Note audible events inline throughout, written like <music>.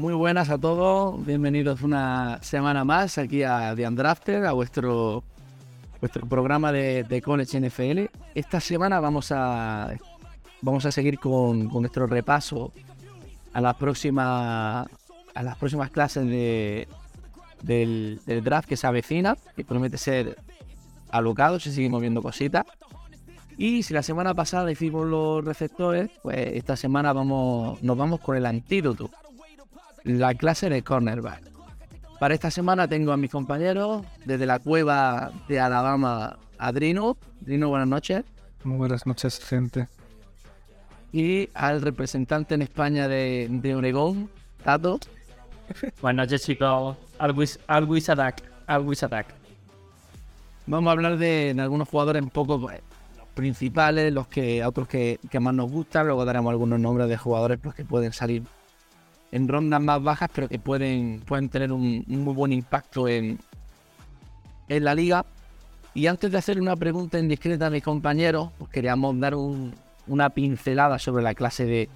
Muy buenas a todos, bienvenidos una semana más aquí a The Undrafted, a vuestro, vuestro programa de, College NFL. Esta semana vamos a, vamos a seguir con, con nuestro repaso a las próximas, a las próximas clases de, del, del draft que se avecina, que promete ser alocado si seguimos viendo cositas. Y si la semana pasada hicimos los receptores, pues esta semana vamos, nos vamos con el antídoto la clase de cornerback. Para esta semana tengo a mis compañeros desde la cueva de Alabama, Adrino. Adrino, buenas noches. Muy buenas noches, gente. Y al representante en España de, de Oregón, Tato. Buenas noches, chicos. Always, always attack. Always attack. Vamos a hablar de, de algunos jugadores un poco pues, los principales, los que otros que, que más nos gustan. Luego daremos algunos nombres de jugadores pues, que pueden salir en rondas más bajas, pero que pueden, pueden tener un, un muy buen impacto en, en la liga. Y antes de hacer una pregunta indiscreta a mis compañeros, pues queríamos dar un- una pincelada sobre la clase de,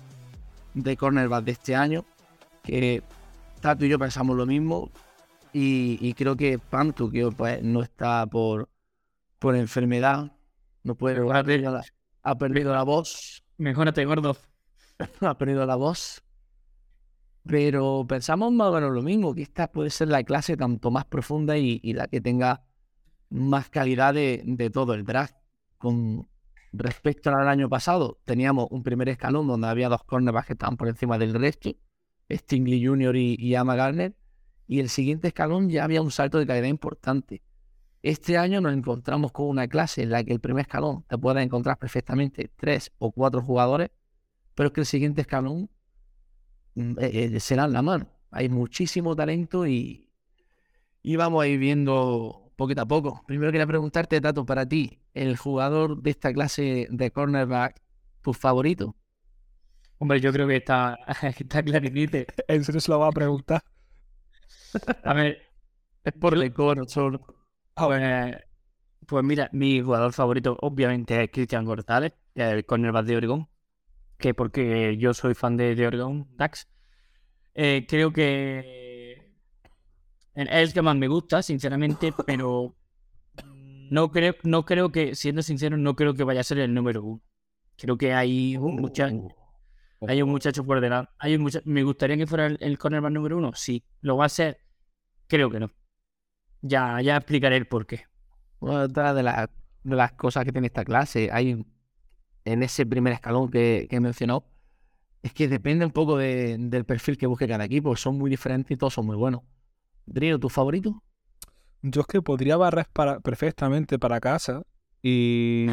de cornerback de este año. Que Tato y yo pensamos lo mismo. Y, y creo que Pantu, que pues, no está por, por enfermedad, no puede jugar, ha perdido la voz Mejórate, gordo. <laughs> ha perdido la voz. Pero pensamos más o menos lo mismo, que esta puede ser la clase tanto más profunda y, la que tenga más calidad de, todo el draft. Con respecto al año pasado, teníamos un primer escalón donde había dos cornerbacks que estaban por encima del resto, Stingley Jr. y, y Ama Garner, y el siguiente escalón ya había un salto de calidad importante. Este año nos encontramos con una clase en la que el primer escalón te puede encontrar perfectamente tres o cuatro jugadores pero es que el siguiente escalón eh, eh, será en la mano. Hay muchísimo talento y, y vamos a ir viendo poquito a poco. Primero quería preguntarte, Tato, para ti, el jugador de esta clase de cornerback, tu favorito. Hombre, yo creo que está, <laughs> está claritito. ¿En serio se lo va a preguntar? A ver, Es por el coro solo. pues, pues mira, mi jugador favorito obviamente es Cristian González, el cornerback de Oregón. Que porque yo soy fan de, de Oregón, Dax. Eh, creo que es el que más me gusta, sinceramente, <laughs> pero no creo, no creo que, siendo sincero, no creo que vaya a ser el número uno. Creo que hay un muchacho, hay un muchacho por delante. Hay un mucha- ¿Me gustaría que fuera el, el cornerback número uno? Sí. ¿Lo va a ser? Creo que no. Ya, ya explicaré el porqué. Bueno, otra de, las- de las cosas que tiene esta clase, hay en ese primer escalón que, que he mencionado, es que depende un poco de- del perfil que busque cada equipo. Son muy diferentes y todos son muy buenos. Drino, ¿tu favorito? Yo es que podría barrer para, perfectamente para casa y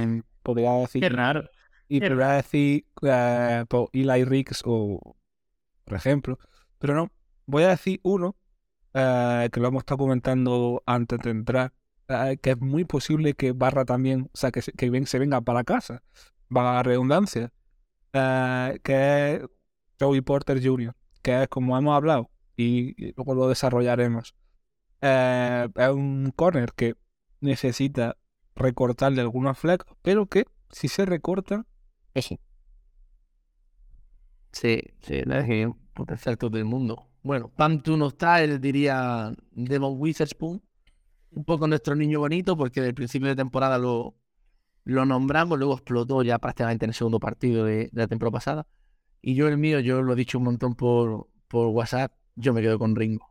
podría decir, Qué raro. y qué podría decir eh, por Eli Ricks o por ejemplo, pero no, voy a decir uno eh, que lo hemos estado comentando antes de entrar, eh, que es muy posible que barra también, o sea, que, se venga para casa, va a redundancia, eh, que es Joey Porter Jr., que es como hemos hablado y, luego lo desarrollaremos. Eh, es un corner que necesita recortarle algunos flecos, pero que si se recorta. Sí, sí, la verdad es un potencial todo el mundo. Bueno, Pantu no está, él diría Devon Witherspoon. Un poco nuestro niño bonito, porque del principio de temporada lo, lo nombramos, luego explotó ya prácticamente en el segundo partido de, de la temporada pasada. Y yo el mío, yo lo he dicho un montón por, por WhatsApp, yo me quedo con Ringo.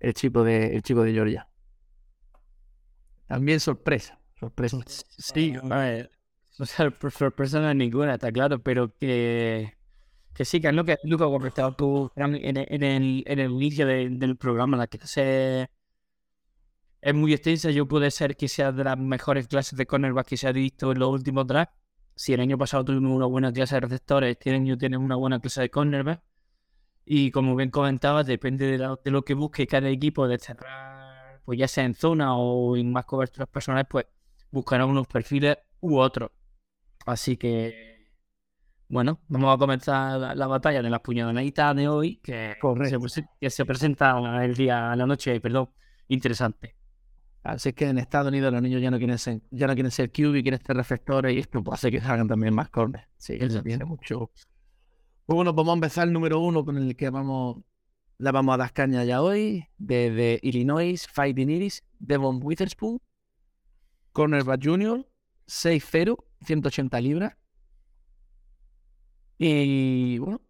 El chico de, el chico de Georgia. También sorpresa, sorpresa. Sí, a ver, o sea, sorpresa no es ninguna, está claro, pero que Que sí, que es lo que, que has comentado tú en, el- en el, en el inicio de- del programa, la clase es muy extensa. Yo puede ser que sea de las mejores clases de cornerback que se ha visto en los últimos drafts. Si el año pasado tuvimos una buena clase de receptores, este año tienes una buena clase de cornerback. Y como bien comentabas, depende de, la- de lo que busque cada equipo de cerrar, pues ya sea en zona o en más coberturas personales, pues buscará unos perfiles u otros. Así que, bueno, vamos a comenzar la, la batalla de las puñaladitas de hoy, que Correcto. se, que se presenta el día, la noche, perdón, interesante. Así que en Estados Unidos los niños ya no quieren ser, ya no quieren ser QB, quieren ser reflectores y esto pues, hace que salgan también más corners. Sí, eso viene mucho. Pues bueno, vamos a empezar el número uno con el que vamos, le vamos a dar caña ya hoy. Desde Illinois, Fighting Iris, Devon Witherspoon, cornerback junior, 6'0, 180 libras. Y bueno,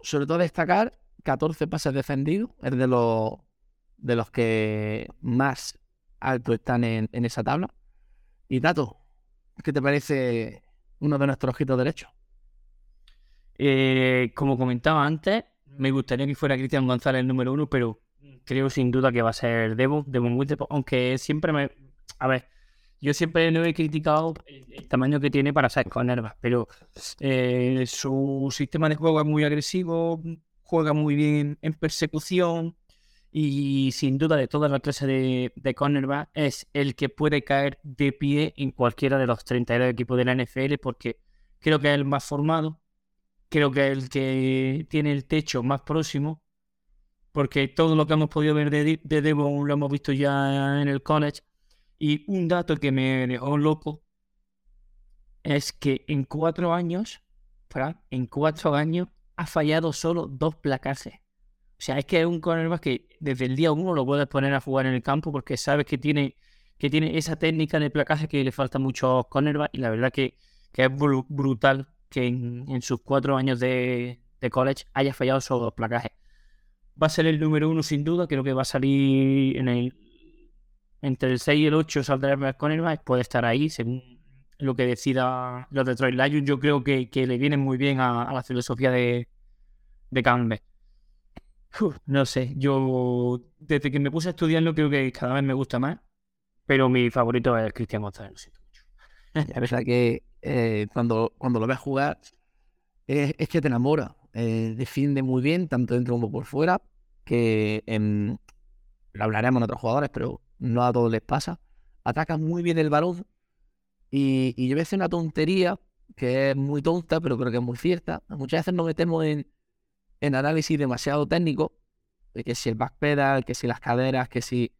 sobre todo destacar 14 pases defendidos, es de los, de los que más alto están en, en esa tabla. Y Tato, ¿qué te parece uno de nuestros ojitos derechos? Eh, como comentaba antes, me gustaría que fuera Cristian González el número uno, pero creo sin duda que va a ser Devon, Devon aunque siempre me... A ver, yo siempre no he criticado el, el tamaño que tiene para ser cornerback, pero eh, su sistema de juego es muy agresivo, juega muy bien en persecución y sin duda de toda la clase de, de cornerback es el que puede caer de pie en cualquiera de los 32 equipos de la NFL porque creo que es el más formado, creo que es el que tiene el techo más próximo, porque todo lo que hemos podido ver de, de Devon lo hemos visto ya en el college. Y un dato que me dejó loco es que en cuatro años, Fran, en cuatro años, ha fallado solo dos placajes. O sea, es que es un cornerback que desde el día uno lo puedes poner a jugar en el campo porque sabes que tiene, que tiene esa técnica de placaje que le falta mucho a muchos cornerbacks y la verdad que, que es bru- brutal que en, sus cuatro años de, college haya fallado solo dos placajes. Va a ser el número uno sin duda, creo que va a salir en el entre el 6 y el 8 saldrá el cornerback, puede estar ahí según lo que decida los Detroit Lions. Yo creo que, le viene muy bien a, a la filosofía de, de Campbell. No sé, yo desde que me puse a estudiarlo creo que cada vez me gusta más, pero mi favorito es Cristian González, lo siento mucho. <laughs> La verdad que eh, cuando, cuando lo ves jugar es, que te enamora. Eh, defiende muy bien, tanto dentro como por fuera, que lo hablaremos en otros jugadores, pero no a todos les pasa. Ataca muy bien el balón y, y yo voy a decir una tontería que es muy tonta, pero creo que es muy cierta. Muchas veces nos metemos en, en análisis demasiado técnico, de que si el backpedal, que si las caderas, que si...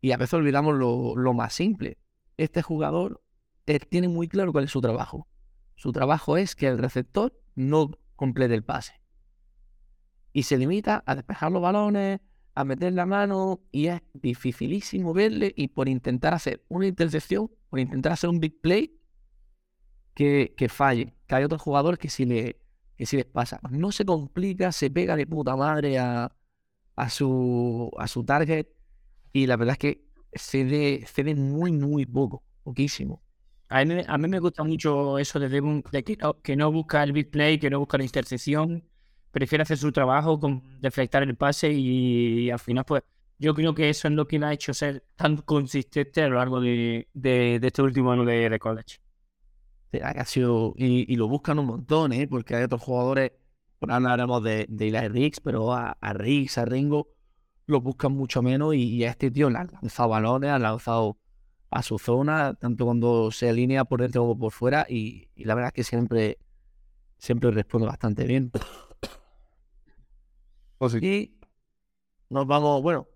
Y a veces olvidamos lo, lo más simple. Este jugador él tiene muy claro cuál es su trabajo. Su trabajo es que el receptor no complete el pase. Y se limita a despejar los balones, a meter la mano, y es dificilísimo verle. Y por intentar hacer una intercepción, por intentar hacer un big play, que, que falle. Que hay otros jugadores que sí, le, que sí les pasa. No se complica, se pega de puta madre a, a, su, a su target. Y la verdad es que cede, cede muy, muy poco, poquísimo. A mí, a mí me gusta mucho eso de Devon, de que no, que no busca el big play, que no busca la intercepción, prefiere hacer su trabajo, con deflectar el pase y, al final, pues, yo creo que eso es lo que le ha hecho ser tan consistente a lo largo de, de, este último año de college. Ha sido- y, y lo buscan un montón, ¿eh? porque hay otros jugadores, por ahora hablaremos de, de Eli Riggs, pero a, a Riggs, a Ringo, lo buscan mucho menos y, y a este tío le han lanzado balones, han lanzado a su zona, tanto cuando se alinea por dentro como por fuera, y, y la verdad es que siempre, siempre responde bastante bien. Y nos vamos, bueno,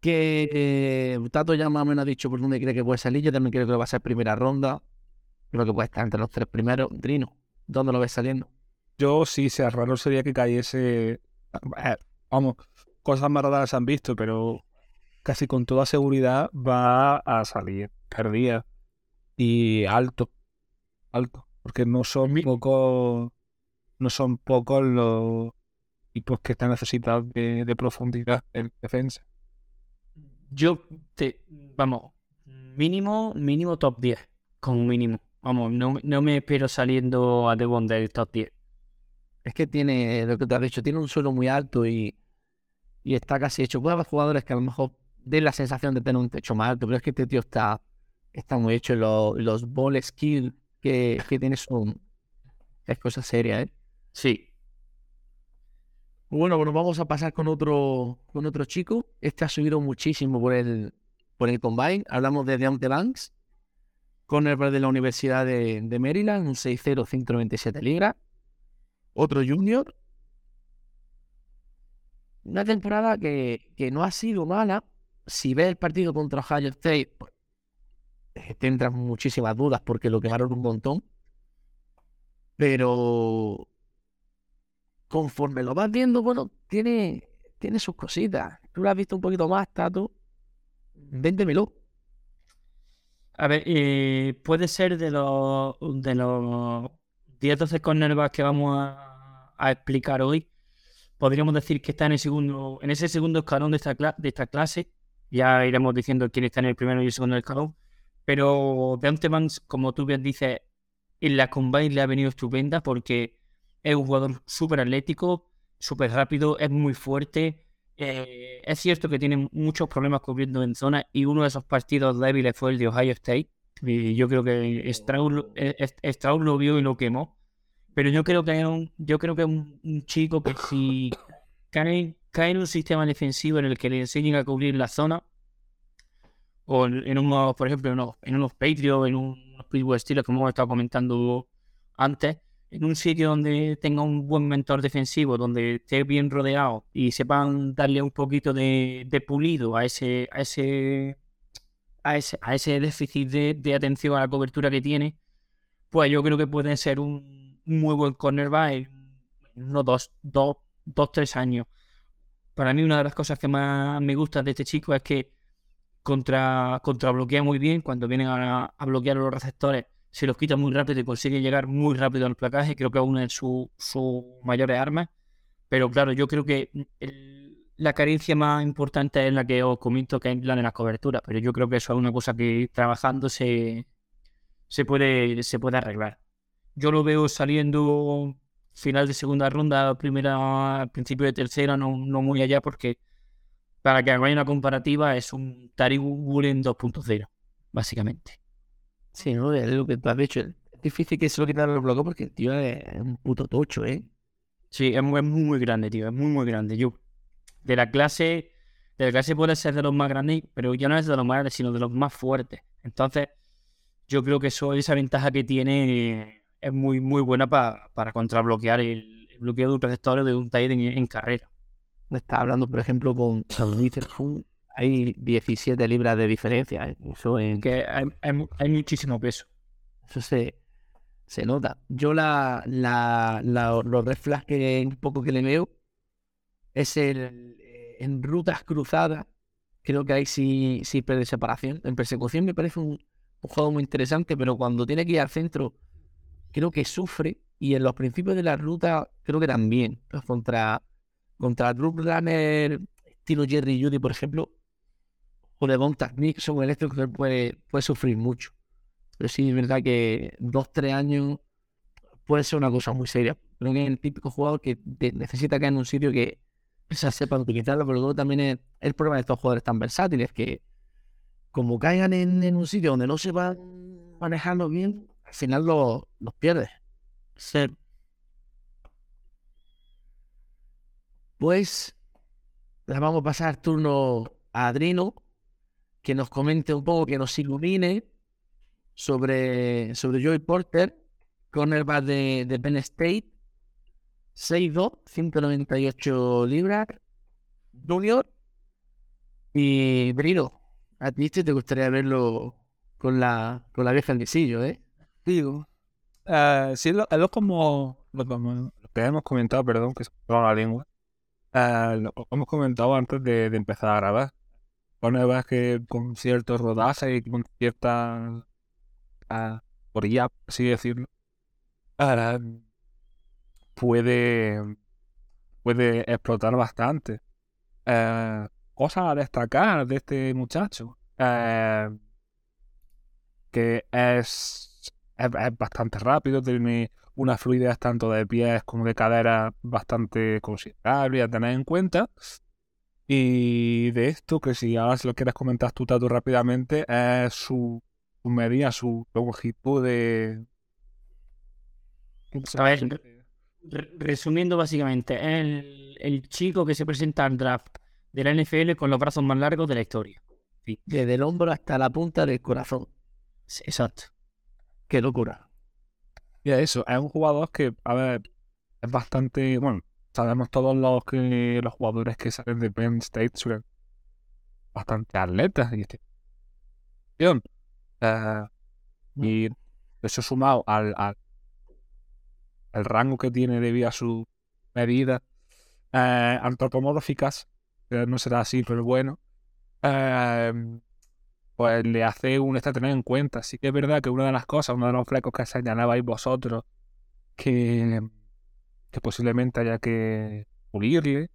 que eh, Tato ya más o menos ha dicho por dónde cree que puede salir, yo también creo que va a ser primera ronda, creo que puede estar entre los tres primeros. Drino, ¿dónde lo ves saliendo? Yo sí, sea raro sería que cayese. Vamos, cosas más raras se han visto, pero casi con toda seguridad va a salir perdida y alto, alto, porque no son pocos, no son pocos los equipos que están necesitados de, de profundidad en defensa. Yo, te, vamos, mínimo, mínimo top 10, como mínimo. Vamos, no, no me espero saliendo a Devon del top 10. Es que tiene, lo que te has dicho, tiene un suelo muy alto y, y está casi hecho. Puede haber jugadores que a lo mejor den la sensación de tener un techo más alto, pero es que este tío está, está muy hecho. Los, los ball skill que, que tiene son. Es cosa seria, ¿eh? Sí. Bueno, bueno, vamos a pasar con otro, con otro chico. Este ha subido muchísimo por el, por el combine. Hablamos de Deontay Banks, cornerback de la Universidad de, Maryland, un 6'0", 197 libras. Otro junior. Una temporada que, que no ha sido mala. Si ves el partido contra Ohio State, pues, eh, tendrás muchísimas dudas porque lo quemaron un montón. Pero conforme lo vas viendo, bueno, tiene, tiene sus cositas. Tú lo has visto un poquito más, Tato. Véndemelo. A ver, eh, puede ser de los de los 10 12 cornerbacks que vamos a, explicar hoy. Podríamos decir que está en el segundo, en ese segundo escalón de esta, de esta clase. Ya iremos diciendo quién está en el primero y el segundo escalón. Pero Deontay Banks, como tú bien dices, en la combine le ha venido estupenda porque es un jugador súper atlético, súper rápido, es muy fuerte. Eh, es cierto que tiene muchos problemas cubriendo en zona y uno de esos partidos débiles fue el de Ohio State. Y yo creo que Strauss, lo- eh, eh, Strauss lo vio y lo quemó. Pero yo creo que es un, yo creo que es un, un chico que si cae, cae en un sistema defensivo en el que le enseñen a cubrir la zona, o en, en unos, por ejemplo, en unos, en unos Patriots, en unos Pittsburgh Steelers, como hemos estado comentando antes, en un sitio donde tenga un buen mentor defensivo, donde esté bien rodeado y sepan darle un poquito de, de pulido a ese, a ese, a ese, a ese déficit de, atención a la cobertura que tiene, pues yo creo que puede ser un muy buen cornerback en unos dos, dos, dos, tres años. Para mí una de las cosas que más me gusta de este chico es que contra, contra bloquea muy bien cuando vienen a, a bloquear los receptores se los quita muy rápido y consigue llegar muy rápido al placaje. Creo que es una de sus sus mayores armas. Pero claro, yo creo que el- la carencia más importante es la que os comento, que es la de las coberturas. Pero yo creo que eso es una cosa que trabajando se, se, puede, se puede arreglar. Yo lo veo saliendo final de segunda ronda, primera, principio de tercera, no, no muy allá, porque para que hagáis una comparativa es un Tariq Woolen 2.0, básicamente. Sí, ¿no? Es lo que tú has dicho. Es difícil que se lo quitaran los bloques porque el tío es un puto tocho, ¿eh? Sí, es muy, es muy, muy grande, tío. Es muy, muy grande. Yo, de la clase, de la clase puede ser de los más grandes, pero ya no es de los más grandes, sino de los más fuertes. Entonces, yo creo que eso, esa ventaja que tiene es muy, muy buena pa- para contrabloquear el, el bloqueo de un receptor de un tight en, en carrera. Está hablando, por ejemplo, con San Witherspoon. Hay 17 libras de diferencia. ¿eh? Eso, en- Que hay, hay mu- hay muchísimo peso. eso se, se nota. Yo la, la, la- los red flags que un poco que le veo es el en rutas cruzadas. Creo que ahí sí, sí pierde separación. En persecución me parece un, un juego muy interesante, pero cuando tiene que ir al centro, creo que sufre. Y en los principios de la ruta, creo que también. Pues contra, contra Runner, estilo Jerry Judy, por ejemplo, o de Bontas Nixon, el eléctrico que puede, puede sufrir mucho. Pero sí, es verdad que dos, tres años puede ser una cosa muy seria. Creo que es el típico jugador que necesita caer en un sitio que se sepan utilizarlo, pero luego también es el problema de estos jugadores tan versátiles que como caigan en, un sitio donde no se van manejando bien, al final lo- los pierdes. Pues le vamos a pasar turno a Adrino, que nos comente un poco, que nos ilumine sobre, sobre Joey Porter, cornerback de, de Penn State, 6'2, 198 libras, junior. Y Brino, a ti te gustaría verlo con la, con la vieja visillo, ¿eh? Digo. Eh, sí, lo, lo como, lo, que hemos comentado, perdón, que se me la lengua. Eh, lo hemos comentado antes de empezar a grabar. Cornerbacks que con cierto rodaje y con cierta uh, orilla, por así decirlo, puede, puede explotar bastante. Eh, cosas a destacar de este muchacho. Eh, que es, es, es bastante rápido, tiene una fluidez tanto de pies como de cadera bastante considerable a tener en cuenta. Y de esto, que si ahora si lo quieres comentar tú, Tato, rápidamente, es su, su medida, su longitud de... A ver, Re- Resumiendo básicamente, es el, el chico que se presenta al draft de la NFL con los brazos más largos de la historia. Desde el hombro hasta la punta del corazón. Sí, Exacto. Qué locura. Y eso, es un jugador que, a ver, es bastante, bueno, sabemos todos los que los jugadores que salen de Penn State son bastante atletas y este eh, y eso sumado al, al, al rango que tiene debido a su medida eh, antropomórficas, no será así, pero bueno, eh, pues le hace un este tener en cuenta. Sí que es verdad que una de las cosas, uno de los flecos que señalabais vosotros, que, que posiblemente haya que pulirle,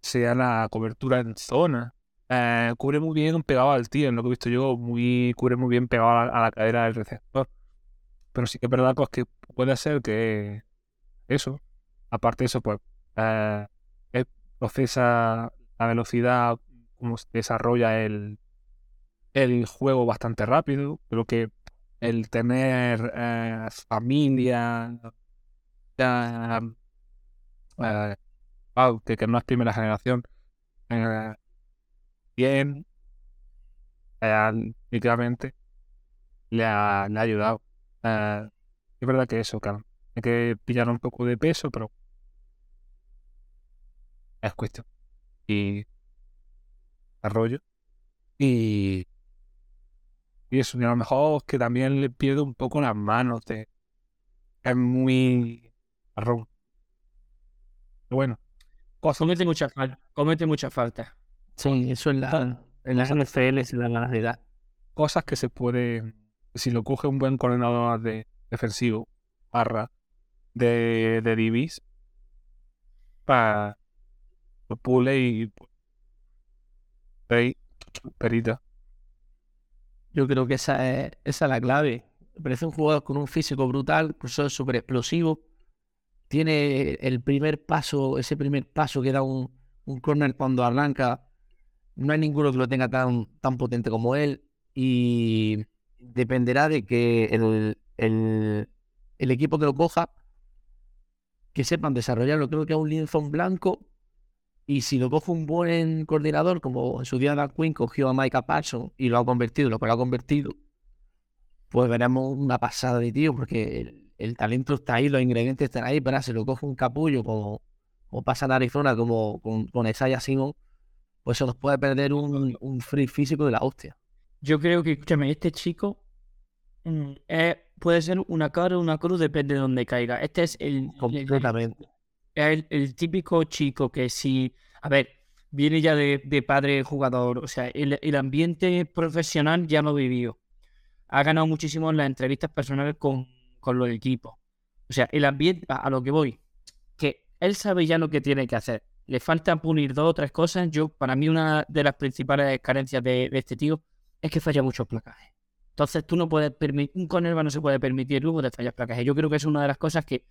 sea la cobertura en zona. Eh, cubre muy bien pegado al tío, en lo que he visto yo, muy, cubre muy bien pegado a la, cadera del receptor. Pero sí que es verdad pues, que puede ser que eso, aparte de eso, pues eh, procesa la velocidad, como se desarrolla el, el juego bastante rápido. Creo que el tener eh, familia, eh, que, que no es primera generación, eh, bien, eh, le ha, le ha ayudado. Eh, es verdad que eso, claro, hay que pillar un poco de peso, pero es cuestión. Y desarrollo. Y, y eso, y a lo mejor que también le pierde un poco las manos de... Es muy marrón. Pero bueno, cosas. Comete mucha falta. Comete mucha falta. Sí, eso en la, en las NFL se dan ganas de dar. cosas que se puede, si lo coge un buen coordinador de defensivo, barra, de, de DBs, para lo pule y ahí, perita. Yo creo que esa es, esa es la clave. Parece un jugador con un físico brutal, profesor súper explosivo. Tiene el primer paso, ese primer paso que da un, corner cuando arranca. No hay ninguno que lo tenga tan, tan potente como él. Y dependerá de que el, el, equipo que lo coja, que sepan desarrollarlo. Creo que es un lienzo en blanco. Y si lo coge un buen coordinador, como en su día Dan Quinn cogió a Micah Parsons y lo ha convertido, lo lo ha convertido, pues veremos una pasada de tío, porque el, talento está ahí, los ingredientes están ahí, pero se lo coge un capullo, como, como pasa en Arizona, como con, con Isaiah Simon, pues se nos puede perder un, un free físico de la hostia. Yo creo que, escúchame, este chico mm, puede ser una cara o una cruz, depende de dónde caiga. Este es el, Completamente. es el, el típico chico que si, a ver, viene ya de, de padre jugador, o sea, el, el ambiente profesional ya lo vivió. Ha ganado muchísimo en las entrevistas personales con, con los equipos. O sea, el ambiente, a, lo que voy, que él sabe ya lo que tiene que hacer. Le falta pulir dos o tres cosas. Yo, para mí, una de las principales carencias de, de este tío es que falla muchos placajes. Entonces, tú no puedes permitir, un cornerback no se puede permitir luego de fallar placajes. Yo creo que es una de las cosas que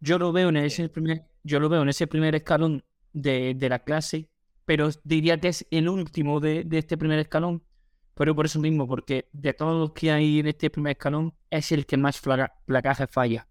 yo lo veo en ese primer, yo lo veo en ese primer escalón de, de la clase, pero diría que es el último de, de este primer escalón. Pero por eso mismo, porque de todos los que hay en este primer escalón, es el que más placajes falla.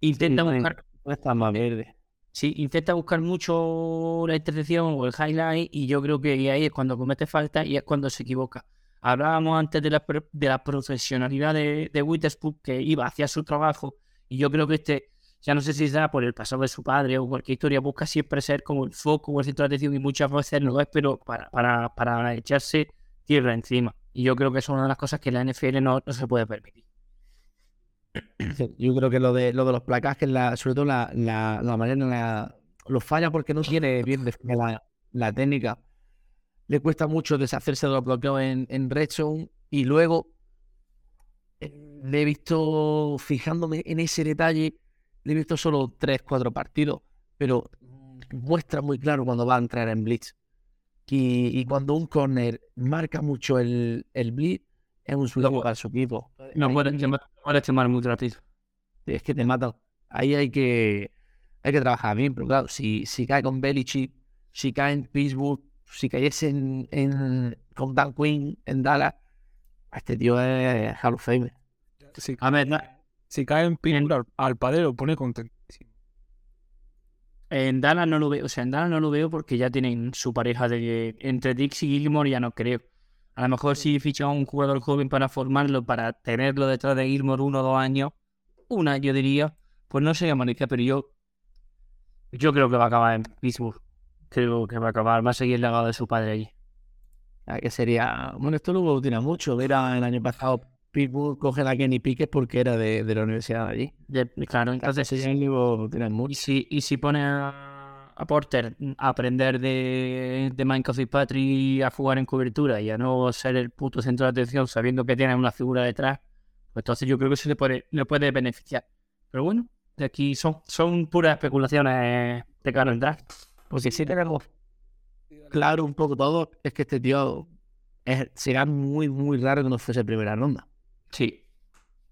Intenta Sí, buscar, No está más verde. sí, intenta buscar mucho la intercepción o el highlight, y yo creo que ahí es cuando comete falta y es cuando se equivoca. Hablábamos antes de la, de la profesionalidad de, de Witherspoon, que iba hacia su trabajo, y yo creo que este, ya no sé si será por el pasado de su padre o cualquier historia, busca siempre ser como el foco o el centro de atención, y muchas veces no es, pero para, para, para echarse tierra encima. Y yo creo que es una de las cosas que la NFL no, no se puede permitir. Yo creo que lo de, lo de los placajes, la, sobre todo la, la, la manera la, los falla porque no tiene bien definida la, técnica. Le cuesta mucho deshacerse de los bloqueos en, en red zone y luego eh, le he visto, fijándome en ese detalle, le he visto solo 3, 4 partidos, pero muestra muy claro cuando va a entrar en blitz. Y, y cuando un corner marca mucho el, el blitz, es un suelo Luego- para su equipo. No puede quemar, puede quemar muy rápido. Es que te matan. Ahí hay que, hay que trabajar bien, pero claro, si, si cae con Belichick, si cae en Pittsburgh, si cayese en, en, con Dan Quinn en Dallas, este tío es Hall of Fame. Si, A ver, na- si cae en Pittsburgh, al, al padre lo pone contentísimo. En Dallas no lo veo. O sea, en Dallas no lo veo porque ya tienen su pareja de. Entre Dix y Gilmore ya no creo. A lo mejor si fichan a un jugador joven para formarlo, para tenerlo detrás de Gilmore uno o dos años, un año diría, pues no sería malicia, pero yo. Yo creo que va a acabar en Pittsburgh. Creo que va a acabar. Va a seguir el legado de su padre allí. Ah, Que sería. Bueno, esto lo evoluciona mucho. Era el año pasado Pittsburgh coge a Kenny Pickett porque era de, de la universidad de allí. De- claro, Entonces, ese ya lo evolucionan Y mucho. si, y si pone a, a Porter a aprender de, de Minecraft y Patrick a jugar en cobertura y a no ser el puto centro de atención sabiendo que tiene una figura detrás, pues entonces yo creo que eso le puede, le puede beneficiar. Pero bueno, de aquí son, son puras especulaciones de cara al draft. Porque si tenemos claro un poco todo, es que este tío es, será muy, muy raro que no fuese primera ronda. Sí.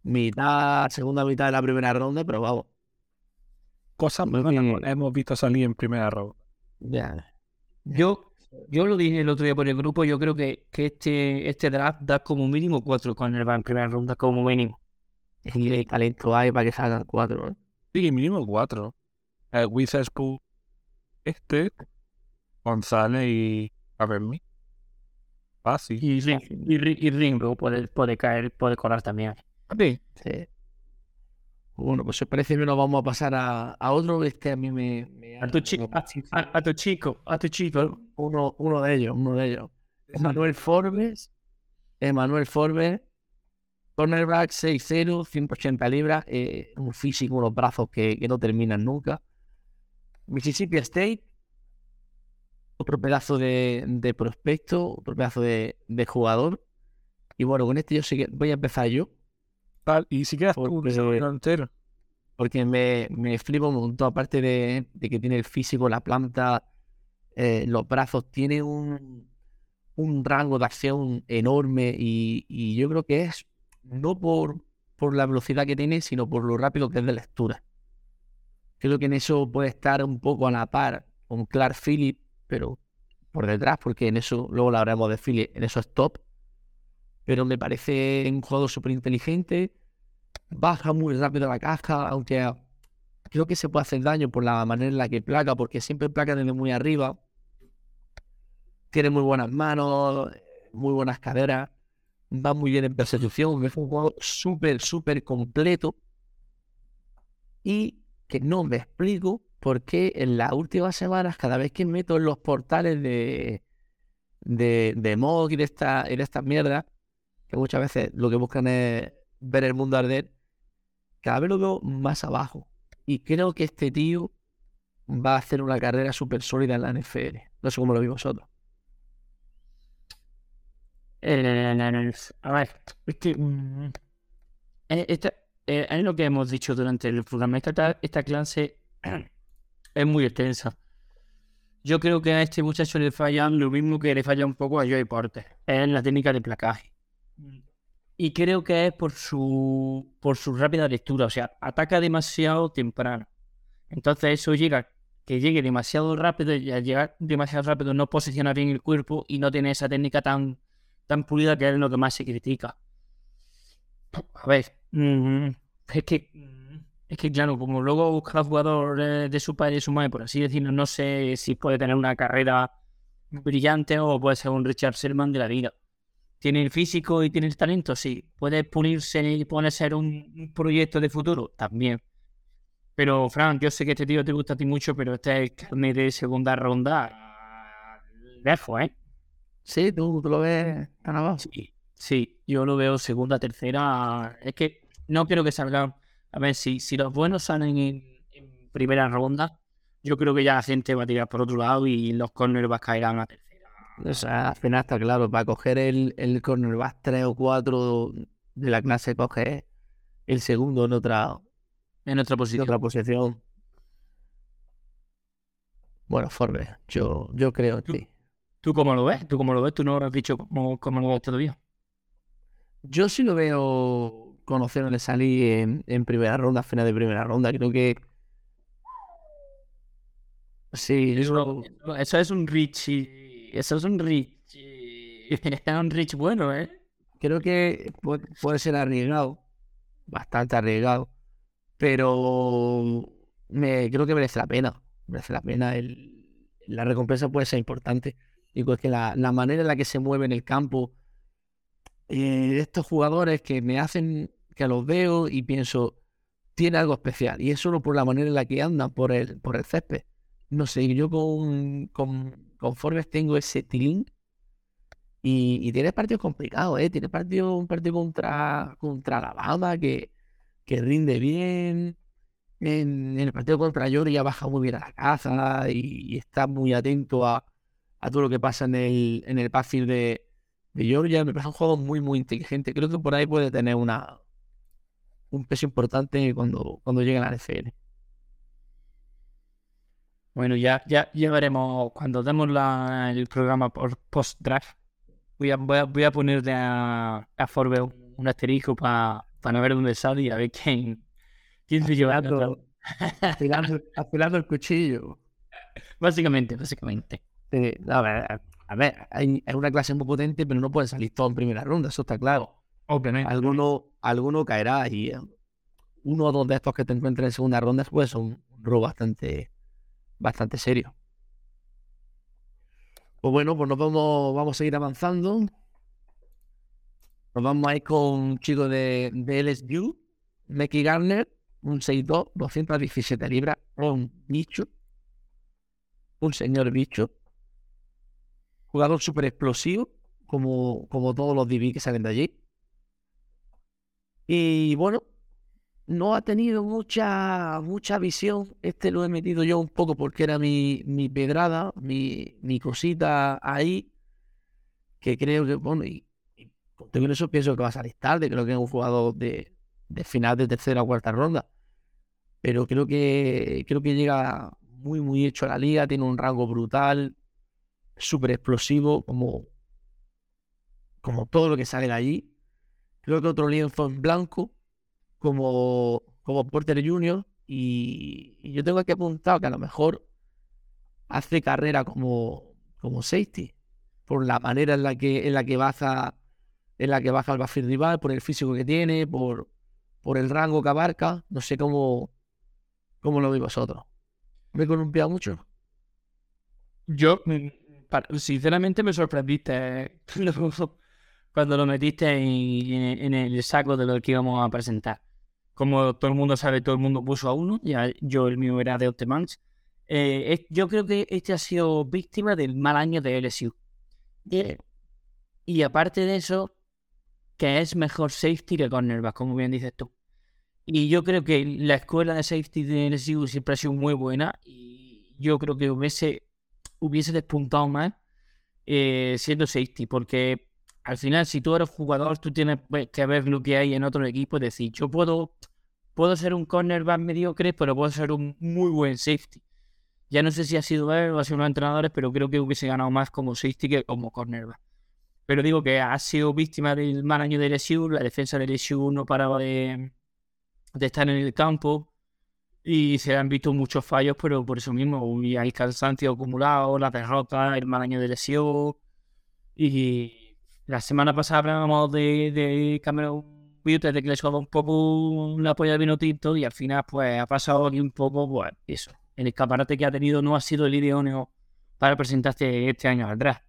Mitad, segunda mitad de la primera ronda, pero vamos. Cosas Muy bien. hemos visto salir en primera ronda. Ya. Yo, yo lo dije el otro día por el grupo, yo creo que, que este, este draft da como mínimo cuatro cornerbacks en primera ronda, como mínimo. Y el talento hay para que salgan cuatro. Sí, mínimo cuatro. Eh, Witherspoon, este, González y Avermi. Fácil. Y, Ring- y, Ring- y Ringo puede, puede caer, puede colar también. Sí. Bueno, pues si parece bien, nos vamos a pasar a, a otro. Este a mí me. me A tu, chi- a, a- a tu chico, a tu chico. uno, uno de ellos, uno de ellos. Emanuel Forbes. Emanuel Forbes. Cornerback 6'0, 180 libras. eh, un físico, unos brazos que, que no terminan nunca. Mississippi State. Otro pedazo de, de prospecto, otro pedazo de, de jugador. Y bueno, con este yo sí que voy a empezar yo. Tal, Y si quieres tú, entero. porque me, me flipa un montón, aparte de, de que tiene el físico, la planta, eh, los brazos, tiene un, un rango de acción enorme y, y yo creo que es no por, por la velocidad que tiene, sino por lo rápido que es de lectura. Creo que en eso puede estar un poco a la par con Clark Phillip, pero por detrás, porque en eso, luego lo hablaremos de Phillip, en eso es top. Pero me parece un jugador súper inteligente, baja muy rápido la caja, aunque creo que se puede hacer daño por la manera en la que placa, porque siempre placa desde muy arriba. Tiene muy buenas manos, muy buenas caderas, va muy bien en persecución, es un juego súper, súper completo. Y que no me explico por qué en las últimas semanas, cada vez que meto en los portales de, de, de Mock y de, esta, estas mierdas, que muchas veces lo que buscan es ver el mundo arder, cada vez lo veo más abajo. Y creo que este tío va a hacer una carrera súper sólida en la NFL. No sé cómo lo veis vosotros. Eh, a ver, es que, mm, eh, esta- eh, es lo que hemos dicho durante el programa. Esta, esta clase <clears throat> es muy extensa. Yo creo que a este muchacho le falla lo mismo que le falla un poco a Joey Porter. Es la técnica de placaje. Y creo que es por su, por su rápida lectura. O sea, ataca demasiado temprano. Entonces eso llega, que llegue demasiado rápido y al llegar demasiado rápido no posiciona bien el cuerpo y no tiene esa técnica tan, tan pulida que es lo que más se critica. A ver, mm, es que, mm, es que claro, como luego cada jugador eh, de su padre y su madre, por así decirlo, no sé si puede tener una carrera brillante o puede ser un Richard Sherman de la vida. ¿Tiene el físico y tiene el talento? Sí. ¿Puede pulirse y puede ser un, proyecto de futuro? También. Pero, Frank, yo sé que este tío te gusta a ti mucho, pero este es carne de segunda ronda. Lejos, ¿eh? Sí, tú, tú lo ves tan abajo. Sí, sí, yo lo veo segunda, tercera. Es que no quiero que salgan. A ver, si, si los buenos salen en, en primera ronda, yo creo que ya la gente va a tirar por otro lado y los cornerbacks caerán a tercera. O sea, al final está claro, para coger el, el cornerback 3 o 4 de la clase, coge el segundo en otra, En otra en posición. otra posición. Bueno, Forbes, yo, yo creo en Tú- ti. ¿Tú cómo lo ves? ¿Tú cómo lo ves? Tú no lo has dicho cómo, cómo lo ves todavía. Yo sí lo veo conocieron de salir en, en primera ronda, final de primera ronda. Creo que. Sí, Eso, es un rich. Eso es un rich. <laughs> Es un rich bueno, ¿eh? creo que puede, puede ser arriesgado, bastante arriesgado, pero me, creo que merece la pena. Merece la pena. El, la recompensa puede ser importante. Digo, es que la, la manera en la que se mueve en el campo, eh, estos jugadores que me hacen que los veo y pienso, tiene algo especial. Y es solo por la manera en la que andan por el, por el césped. No sé, yo con, con, con Forbes tengo ese tilín. Y, y tiene partidos complicados, ¿eh? Tiene partido, un partido contra, contra Alabama que, que rinde bien. En, en el partido contra Georgia baja muy bien a la caza y, y está muy atento a, a todo lo que pasa en el, en el backfield de, de Georgia. Me parece un juego muy, muy inteligente. Creo que por ahí puede tener una, un peso importante cuando, cuando llegue a la NFL. Bueno, ya, ya, ya veremos cuando demos la- el programa por post-draft. Voy a, voy, a, voy a ponerle a, a Forbes un, asterisco para para ver dónde sale y a ver quién, quién se lleva. Afilando, <laughs> afilando- el cuchillo. Básicamente, básicamente. Sí, a ver, a ver, hay, es una clase muy potente, pero no puede salir todo en primera ronda, eso está claro. Obviamente. Alguno, alguno caerá y eh, uno o dos de estos que te encuentres en segunda ronda puede ser un robo bastante, bastante serio. Pues bueno, pues nos vamos, vamos a seguir avanzando. Nos vamos a ir con un chico de, de LSU, Mickey Garner, un 6'2, 217 libras, un bicho, un señor bicho, jugador súper explosivo, como, como todos los DB que salen de allí. Y bueno, no ha tenido mucha, mucha visión. Este lo he metido yo un poco porque era mi, mi pedrada, mi, mi cosita ahí. Que creo que, bueno, y, y con eso pienso que va a salir tarde. Creo que es un jugador de, de final de tercera o cuarta ronda. Pero creo que, creo que llega muy, muy hecho a la liga. Tiene un rango brutal, súper explosivo, como, como todo lo que sale de allí. Creo que otro lienzo en blanco, como, como Porter Junior. Y, yo tengo aquí apuntado que a lo mejor hace carrera como, como safety, por la manera en la que, en la que baja, en la que baja el backfield rival, por el físico que tiene, por, por el rango que abarca. No sé cómo, cómo lo veis vosotros. ¿Me he columpiado mucho? Yo, mm, sinceramente, me sorprendiste <laughs> cuando- lo metiste en, en el saco de lo que íbamos a presentar. Como todo el mundo sabe, todo el mundo puso a uno. Ya yo el mío era de Optimans. Eh, es- yo creo que este ha sido víctima del mal año de LSU. Y, y aparte de eso, que es mejor safety que cornerback, como bien dices tú. Y yo creo que la escuela de safety de LSU siempre ha sido muy buena. Y yo creo que hubiese hubiese despuntado más eh, siendo safety, porque al final, si tú eres jugador, tú tienes pues, que ver lo que hay en otro equipo. Es decir, yo puedo, puedo ser un cornerback mediocre, pero puedo ser un muy buen safety. Ya no sé si ha sido él o ha sido los entrenadores, pero creo que hubiese ganado más como safety que como cornerback. Pero digo que ha sido víctima del mal año de LSU, la defensa de LSU no paraba de, de estar en el campo y se han visto muchos fallos, pero por eso mismo, y hay cansancio acumulado, la derrota, el mal año de lesión. Y la semana pasada hablábamos de, de Cameron Butte, de que le un poco la polla de vino tinto, y al final, pues ha pasado aquí un poco, pues eso. El escaparate que ha tenido no ha sido el idóneo para presentarse este año al draft.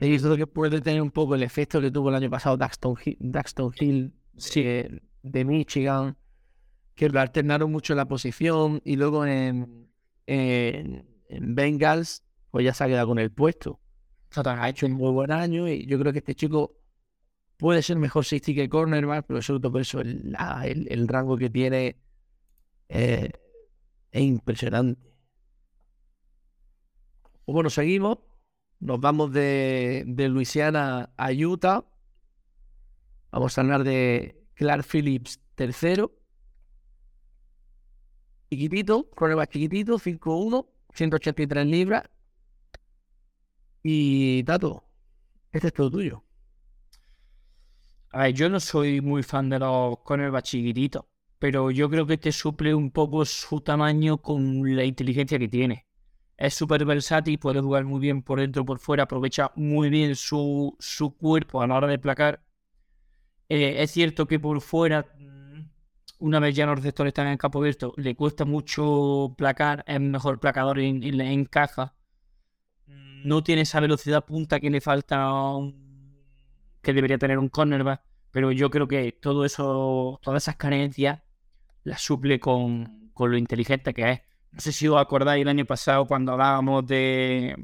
He visto que puede tener un poco el efecto que tuvo el año pasado Daxton Hill, Daxton Hill Sí. eh, de Michigan, que lo alternaron mucho en la posición y luego en, en, en Bengals, pues ya se ha quedado con el puesto. Ha hecho un muy buen año y yo creo que este chico puede ser mejor safety que cornerback, pero sobre todo por eso el, el, el rango que tiene eh, es impresionante. Pues bueno, seguimos. Nos vamos de, de Luisiana a Utah. Vamos a hablar de Clark Phillips tercero. Chiquitito, cornerback chiquitito, 5'1, 183 libras. Y Tato, este es todo tuyo. A ver, yo no soy muy fan de los cornerbacks chiquititos, pero yo creo que te suple un poco su tamaño con la inteligencia que tiene. Es súper versátil, puede jugar muy bien por dentro por fuera, aprovecha muy bien su, su cuerpo a la hora de placar. Eh, es cierto que por fuera, mm, una vez ya los receptores están en el campo abierto, le cuesta mucho placar, es mejor placador en, en, en caja. No tiene esa velocidad punta que le falta un- que debería tener un cornerback, pero yo creo que todo eso, todas esas carencias las suple con, con lo inteligente que es. No sé si os acordáis el año pasado cuando hablábamos de,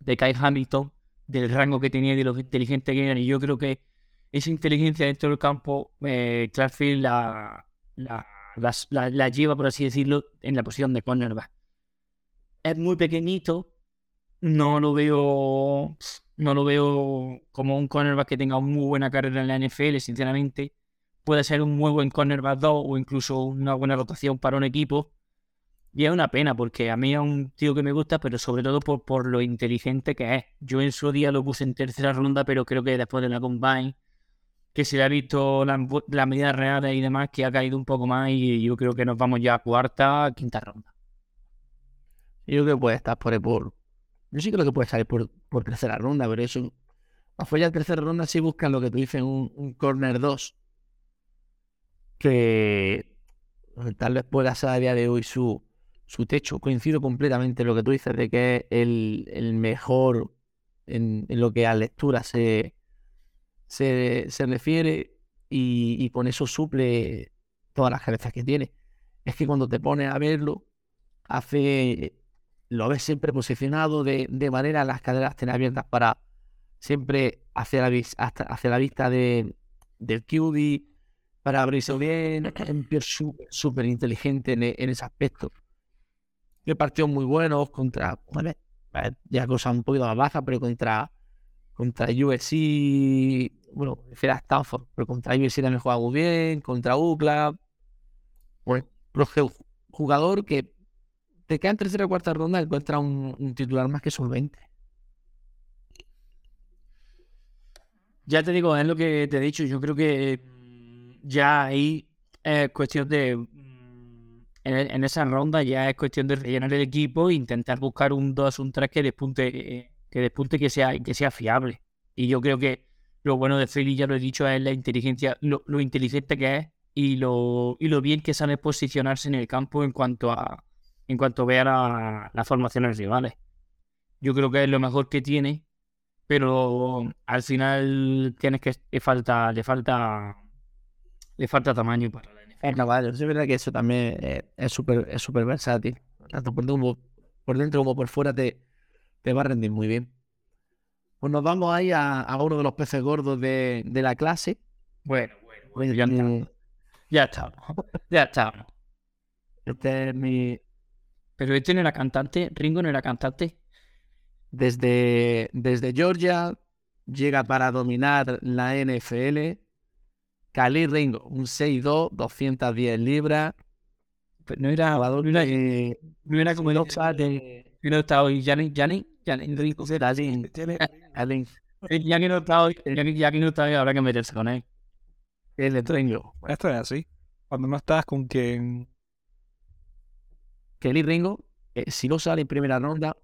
de Kai Hamilton, del rango que tenía y de lo inteligente que era, y yo creo que esa inteligencia dentro del campo, eh, la, la- la lleva, por así decirlo, en la posición de cornerback. Es muy pequeñito, no lo veo, no lo veo como un cornerback que tenga muy buena carrera en la NFL, sinceramente. Puede ser un muy buen cornerback 2 o incluso una buena rotación para un equipo. Y es una pena porque a mí es un tío que me gusta, pero sobre todo por, por lo inteligente que es. Yo en su día lo puse en tercera ronda, pero creo que después de la combine, que se le ha visto las la medidas reales y demás, que ha caído un poco más y yo creo que nos vamos ya a cuarta, quinta ronda. Yo creo que puede estar por por. Yo sí creo que puede salir por, por tercera ronda, pero eso. Afuera de tercera ronda sí buscan lo que tú dices, un, un corner 2. Que tal vez pueda ser a día de hoy su, su techo. Coincido completamente en lo que tú dices de que es el, el mejor en, en lo que a lectura se, se, se refiere y, y con eso suple todas las carencias que tiene. Es que cuando te pones a verlo, hace lo ves siempre posicionado de, de manera las caderas estén abiertas para siempre hacia la, hasta, hacia la vista de, del QB, para abrirse bien, súper inteligente en, en ese aspecto. De partidos muy buenos contra, bueno, eh, ya cosas un poquito más bajas, pero contra, contra USC, bueno, era Stanford, pero contra USC también juega muy bien, contra UCLA, bueno, pero es que un jugador que te queda en tercera o cuarta ronda, encuentra un, titular más que solvente. Ya te digo, es lo que te he dicho. Yo creo que mm, ya ahí es cuestión de. mm, En, esa ronda ya es cuestión de rellenar el equipo e intentar buscar un 2, un 3 que despunte, que despunte que sea, que sea fiable. Y yo creo que lo bueno de Philly, ya lo he dicho, es la inteligencia, lo, lo inteligente que es y lo, y lo bien que sabe posicionarse en el campo en cuanto a en cuanto vea la- las formaciones rivales. Yo creo que es lo mejor que tiene pero al final tienes que le falta le falta le falta tamaño para la NFL. Es caballo, es verdad que eso también eh, es súper es súper versátil. Tanto por dentro, como, por dentro como por fuera te, te va a rendir muy bien. Pues nos vamos ahí a, a uno de los peces gordos de, de la clase. Bueno, bueno, bueno, ya está. Eh, Ya está. Ya está. Este es mi, Pero este no era cantante, Ringo no era cantante. desde, desde Georgia, llega para dominar la NFL. Khalil Ringo, un 6'2, 210 libras. Pero no era Jugador no era, que no era como el no otro. sale. <laughs> <laughs> No está hoy Yanni, Yanni, Yanni Ringo. Eh, Ya que no está hoy, ya que, ya que no está hoy, habrá que meterse con él. el Ringo. Esto es así. Cuando no estás con quien. Kelly Ringo, eh, si no sale en primera ronda,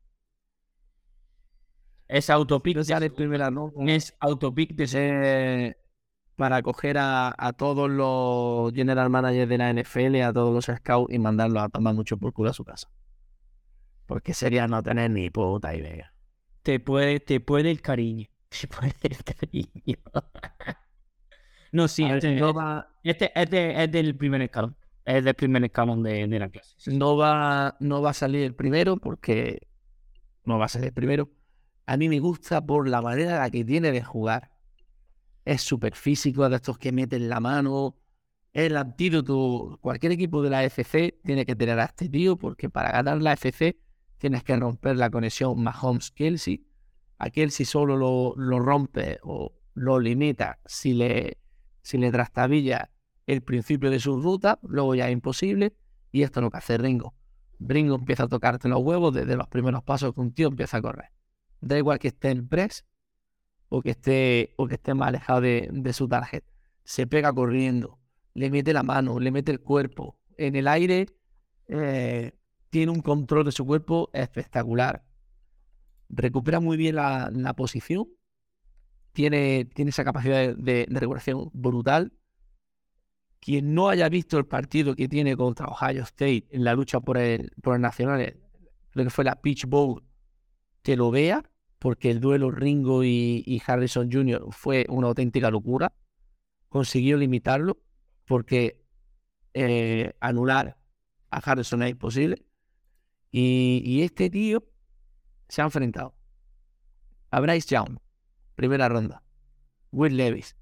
Es autopic, no sale en primera ronda, es autopic de eh, para coger a, a todos los general managers de la NFL, a todos los scouts y mandarlos a tomar mucho por culo a su casa. Porque sería no tener ni puta idea. te puede, te puede el cariño. <laughs> Te puede el cariño. <laughs> No, sí, este, no, va, este es, de- es del primer escalón. Es del primer escalón de, de la clase. no, va, no va a salir el primero porque no va a ser el primero. A mí me gusta por la manera la que tiene de jugar. Es súper físico, de estos que meten la mano. El antídoto. Cualquier equipo de la FC tiene que tener a este tío porque para ganar la FC tienes que romper la conexión Mahomes-Kelsey. A Kelsey solo lo, lo rompe o lo limita si le, si le trastabilla el principio de su ruta, luego ya es imposible. Y esto es lo que hace Ringo. Ringo empieza a tocarte los huevos desde los primeros pasos que un tío empieza a correr. Da igual que esté en press o que esté, o que esté más alejado de, de su target. Se pega corriendo, le mete la mano, le mete el cuerpo. En el aire eh, tiene un control de su cuerpo espectacular. Recupera muy bien la, posición. Tiene, tiene esa capacidad de, de- de brutal. Quien no haya visto el partido que tiene contra Ohio State en la lucha por el, por el nacional, eh, creo que fue la Peach Bowl, que lo vea, porque el duelo Ringo y, y Harrison Jr. fue una auténtica locura. Consiguió limitarlo, porque eh, anular a Harrison es imposible. Y, y este tío se ha enfrentado a Bryce Young, primera ronda. Will Levis,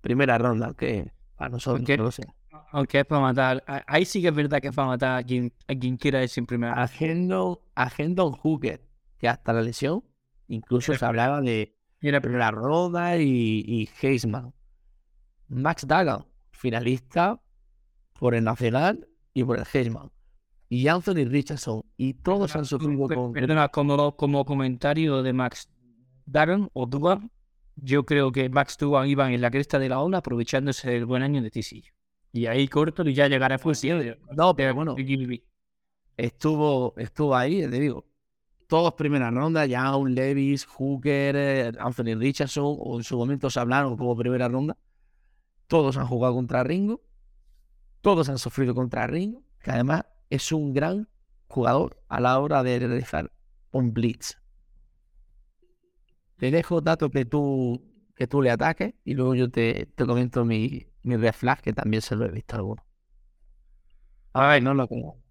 primera ronda, aunque para nosotros no lo sé. Aunque es para matar. Ahí sí que es verdad que es para matar a quien, a quien quiera ir sin primera. A Hendon, a Hendon Hooker, que hasta la lesión, incluso se hablaba de Mira, primera ronda y, y Heisman. Max Duggan, finalista por el Nacional y por el Heisman. Y Anthony Richardson. Y todos han sufrido con... Perdona, como, como comentario de Max Duggan o Dugan, yo creo que Max Dugan iba en la cresta de la ola aprovechándose del buen año de TCU. Y ahí corto y ya llegará fue siempre. No, pero bueno, estuvo, estuvo ahí, te digo. Todos primera ronda, Young, Levis, Hooker, Anthony Richardson, o en su momento se hablaron como primera ronda. Todos han jugado contra Ringo. Todos han sufrido contra Ringo, que además es un gran jugador a la hora de realizar un blitz. Te dejo datos que tú, que tú le ataques y luego yo te, te comento mi, mi red que también se lo he visto alguno. A ver, No lo como.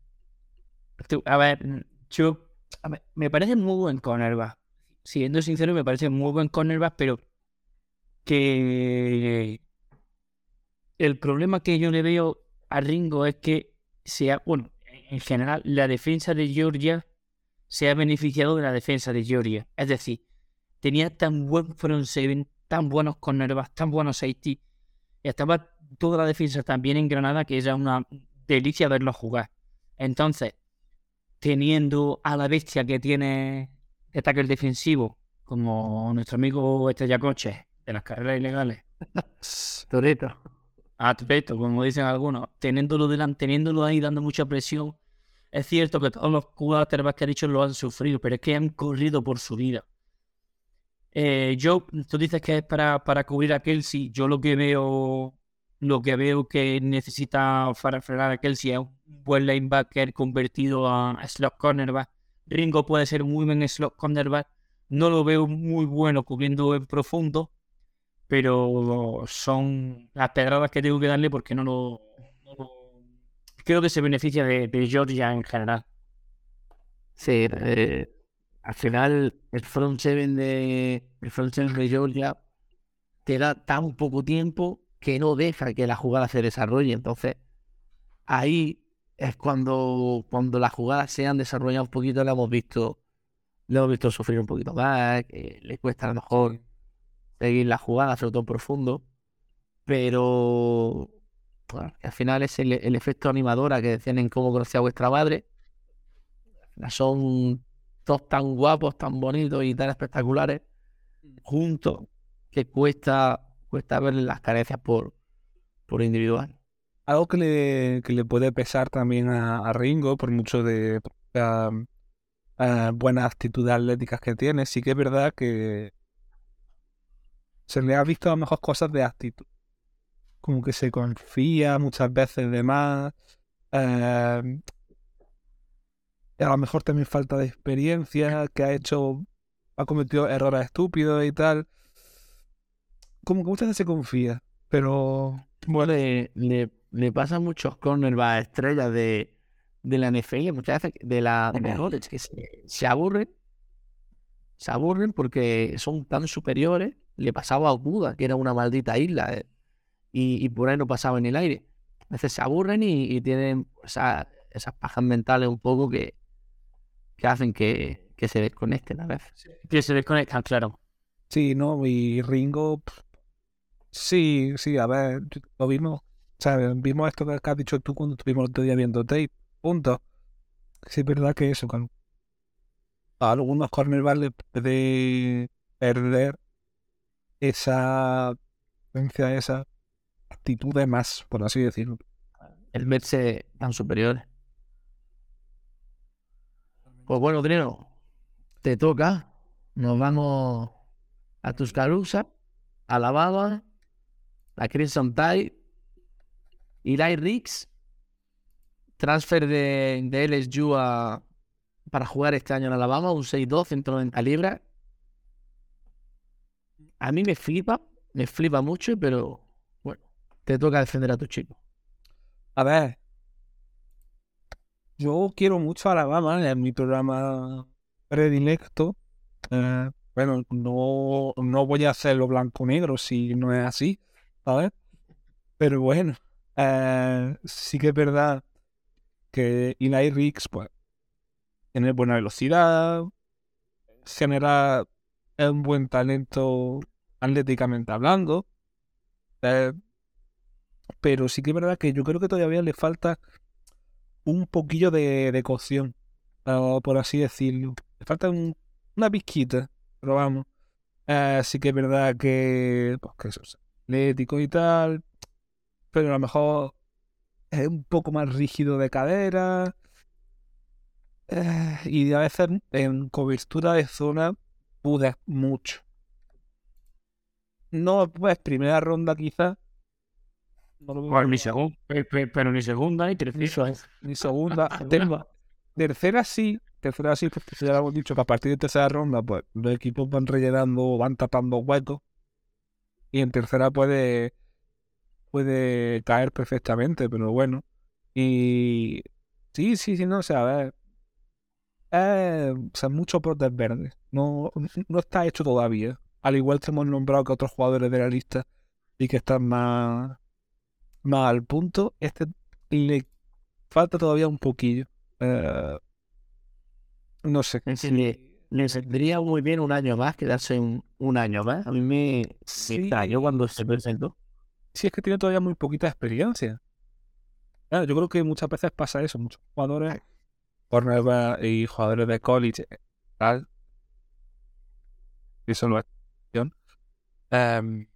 a ver, yo, a ver, me parece muy buen cornerback. Siendo sincero, me parece muy buen cornerback, pero que el problema que yo le veo a Ringo es que sea, bueno, en general, la defensa de Georgia se ha beneficiado de la defensa de Georgia. Es decir, tenía tan buen front seven, tan buenos cornerbacks, tan buenos safety, y estaba toda la defensa tan bien engranada que era una delicia verlo jugar. Entonces, teniendo a la bestia que tiene de ataque defensivo, como nuestro amigo Estrella Coche, de las carreras ilegales, <laughs> Toreto. Atleto, como dicen algunos, teniéndolo delante, teniéndolo ahí dando mucha presión. Es cierto que todos los quarterbacks que ha dicho lo han sufrido, pero es que han corrido por su vida. Eh, yo, tú dices que es para, para cubrir a Kelsey. Yo lo que veo, lo que veo que necesita para frenar a Kelsey es un buen linebacker convertido a, slot cornerback. Ringo puede ser muy buen slot cornerback. No lo veo muy bueno cubriendo en profundo, pero son las pedradas que tengo que darle porque no lo, no lo- creo que se beneficia de, de Georgia en general. Sí, eh, al final el front seven de el front seven de Georgia te da tan poco tiempo que no deja que la jugada se desarrolle. Entonces, ahí es cuando, cuando las jugadas se han desarrollado un poquito, le hemos visto, le hemos visto sufrir un poquito más, que le cuesta a lo mejor seguir la jugada, sobre todo en profundo. Pero al final es el, el efecto animadora que decían en cómo conocía a vuestra madre. Son todos tan guapos, tan bonitos y tan espectaculares juntos que cuesta, cuesta ver las carencias por, por individual. Algo que le, que le puede pesar también a, a Ringo, por mucho de um, uh, buenas actitudes atléticas que tiene, sí que es verdad que se le ha visto a lo mejor cosas de actitud. Como que se confía muchas veces de más. eh, a lo mejor también falta de experiencia, que ha hecho, ha cometido errores estúpidos y tal. Como que muchas veces se confía, pero Bueno, le, le, le pasa a muchos cornerbacks estrellas de, de la NFL, muchas veces de la de que se, se aburren, se aburren porque son tan superiores. Le pasaba a Okuda, que era una maldita isla, eh, y, y por ahí no pasaba en el aire. A veces se aburren y, y tienen esa- esas pajas mentales un poco que, que hacen que, que se desconecten a veces. Que se desconectan, claro. Sí, ¿no? Y Ringo, sí, sí, a ver, lo vimos, ¿sabes? Vimos esto que has dicho tú cuando estuvimos el otro día viendo tape, punto. Sí, es verdad que eso, con a algunos cornerbacks les puede perder esa tendencia, esa actitud de más, por así decirlo. El verse tan superiores. Pues bueno, Trino, te toca. Nos vamos a Tuscaloosa, Alabama, la Crimson Tide, Eli Riggs, transfer de, de LSU a, para jugar este año en Alabama, un 6'2, 190 libras. A mí me flipa, me flipa mucho, pero bueno, te toca defender a tu chico. A ver, yo quiero mucho a Alabama, es mi programa predilecto. Eh, bueno, no, no voy a hacerlo blanco-negro si no es así, ¿sabes? Pero bueno, eh, sí que es verdad que Eli Riggs, pues, tiene buena velocidad, genera un buen talento atléticamente hablando. eh, pero sí que es verdad que yo creo que todavía le falta un poquillo de, de cocción, por así decirlo. Le falta un- una pizquita, pero vamos. Eh, sí que es verdad que, pues, que eso es atlético y tal, pero a lo mejor es un poco más rígido de cadera. Eh, y a veces en cobertura de zona pude mucho. No, pues primera ronda quizás. No lo veo Pues ni segunda, pero <laughs> ni segunda ni tercera. ni segunda. Ter- tercera sí, tercera sí, porque ya lo hemos dicho que a partir de tercera ronda, pues los equipos van rellenando, van tapando huecos. Y en tercera puede, puede caer perfectamente, pero bueno. Y sí, sí, sí, no, o sea, a ver. Eh, o sea, muchos brotes verdes. No, no está hecho todavía. Al igual que hemos nombrado que otros jugadores de la lista y que están más, más al punto, este le falta todavía un poquillo. Eh, no sé. Es le, le vendría muy bien un año más, quedarse un, un año más. A mí me, me Sí. extrañó cuando se presentó. Sí, es que tiene todavía muy poquita experiencia. Claro, yo creo que muchas veces pasa eso. Muchos jugadores, cornerback y jugadores de college, eh, tal, y solo es cuestión, em,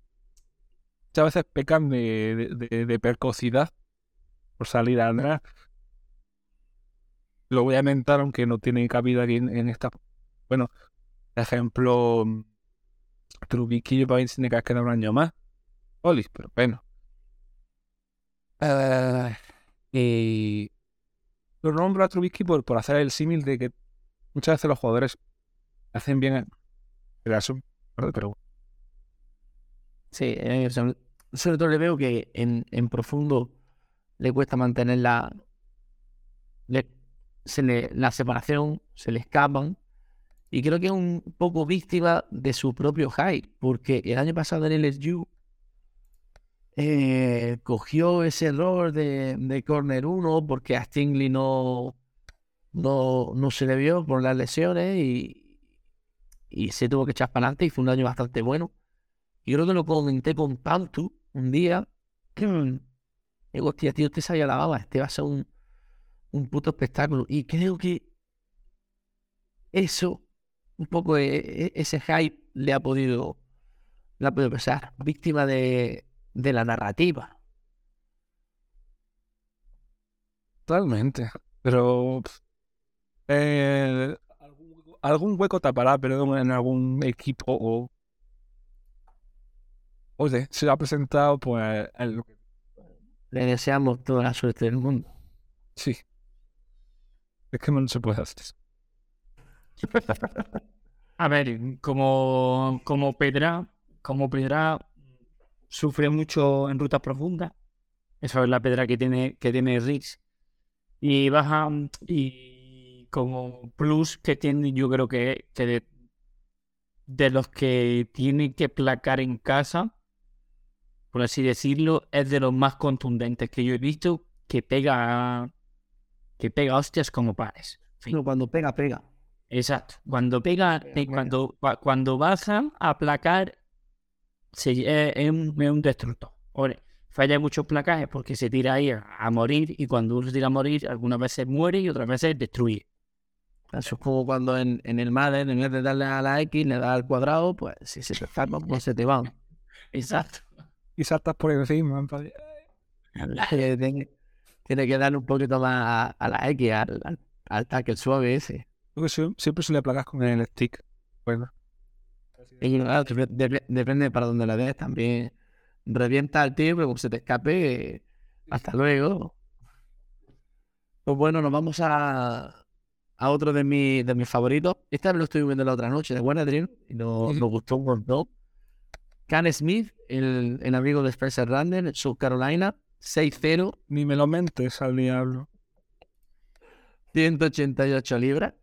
muchas veces pecan de, de, de- precocidad por salir a andar. Lo voy a mentar, aunque no tiene cabida aquí en, esta. Bueno, ejemplo, Trubisky para mí tiene que quedar un año más. Oli, pero bueno. Eh, y lo nombro a Trubisky por, por hacer el símil de que muchas veces los jugadores hacen bien el ¿verdad? pero Sí, eh, sobre, todo le veo que en, en profundo le cuesta mantener la, le- se le- la separación, se le escapan. Y creo que es un poco víctima de su propio hype, porque el año pasado en LSU eh, cogió ese error de, de corner 1 porque a Stingley no, no, no se le vio por las lesiones y, y se tuvo que echar para adelante y fue un año bastante bueno. Y creo que lo comenté con Pantu un día. <clears throat> Digo, hostia, tío, este se la baba, este va a ser un, un puto espectáculo. Y creo que eso, un poco e- e- ese hype le ha podido, le ha podido pesar. Víctima de, de la narrativa. totalmente. Pero eh, algún, algún hueco tapará, pero en algún equipo o oye, se ha presentado pues Le deseamos toda la suerte del mundo. sí. Es que no se puede hacer eso. <laughs> A ver, como, como Pedra, como Pedra sufre mucho en rutas profundas. Esa es la pedra que tiene, que tiene Riggs. Y baja y como plus que tiene, yo creo que, que de, de los que tiene que placar en casa, por así decirlo, es de los más contundentes que yo he visto que pega que pega hostias como pares. Pero cuando pega, pega. Exacto. Cuando pega, eh, cuando, cua- cuando baja a placar, se, eh, es, un, es un destructor. Ahora, falla muchos placajes porque se tira ahí a, a morir y cuando uno se tira a morir, algunas veces muere y otras veces destruye. Eso es como cuando en, en el Madden, en vez de darle a la X, le das al cuadrado, pues si se te escapan, pues se te van. <laughs> Exacto. Y saltas por encima. <laughs> tiene, tiene que darle un poquito más a, a la X, al, al, al tackle suave ese. Creo que sie- siempre se le plagas con el stick. Bueno, Y claro, dep- dep- depende para dónde la des, también revienta al tío, pero como se te escape, hasta luego. Pues bueno, nos vamos a, a otro de, mis de mis favoritos. Esta lo estoy viendo la otra noche, de Buena Dream, y nos, nos gustó un montón. Can Smith, el, el amigo de Spencer Rattler, en South Carolina, 6-0, ni me lo mentes al diablo. 188 libras.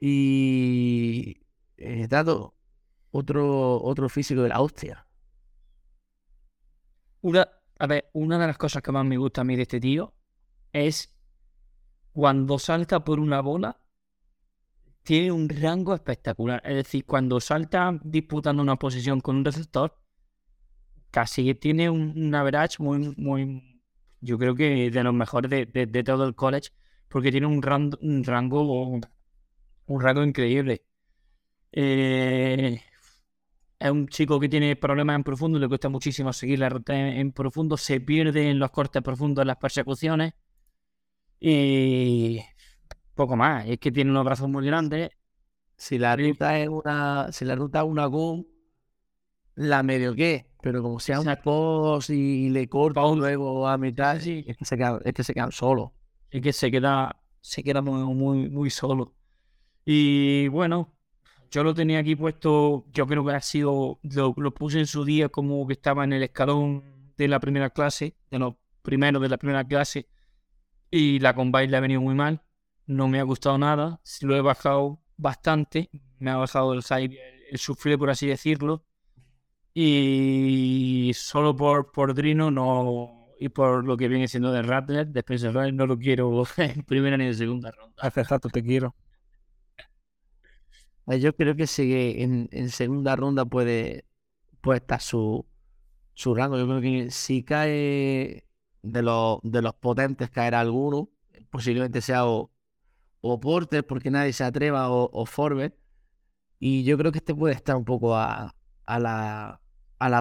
Y eh, dado otro, otro físico de la hostia. Una, a ver, una de las cosas que más me gusta a mí de este tío es cuando salta por una bola, tiene un rango espectacular. Es decir, cuando salta disputando una posición con un receptor, casi que tiene un, un average muy, muy, yo creo que de los mejores de, todo el college, porque tiene un, ran- un rango, un rango increíble. Eh, es un chico que tiene problemas en profundo, le cuesta muchísimo seguir la ruta en, en profundo, se pierde en los cortes profundos las persecuciones y poco más. Es que tiene unos brazos muy grandes. Si la ruta es una, si la ruta es una GOM, la medio que, pero como sea un Exacto. post y le corta Post. luego a mitad, Sí. es que se quedan, es que se quedan solos. Es que se queda, se queda muy, muy, muy solo. Y bueno, yo lo tenía aquí puesto, yo creo que ha sido, lo, lo puse en su día como que estaba en el escalón de la primera clase, de los primeros de la primera clase, y la combine le ha venido muy mal, no me ha gustado nada, lo he bajado bastante, me ha bajado el, side- el sufrir, por así decirlo, y solo por, por Drino no, y por lo que viene siendo de Rattler, de Spencer Rattler, no lo quiero <laughs> en primera ni en segunda ronda. Hace exacto, te quiero. Eh, Yo creo que sigue en, en segunda ronda puede, puede estar su, su rango. Yo creo que si cae de los, de los potentes, caerá alguno. Posiblemente sea o, o Porter, porque nadie se atreva, o, o Forbes. Y yo creo que este puede estar un poco a, la,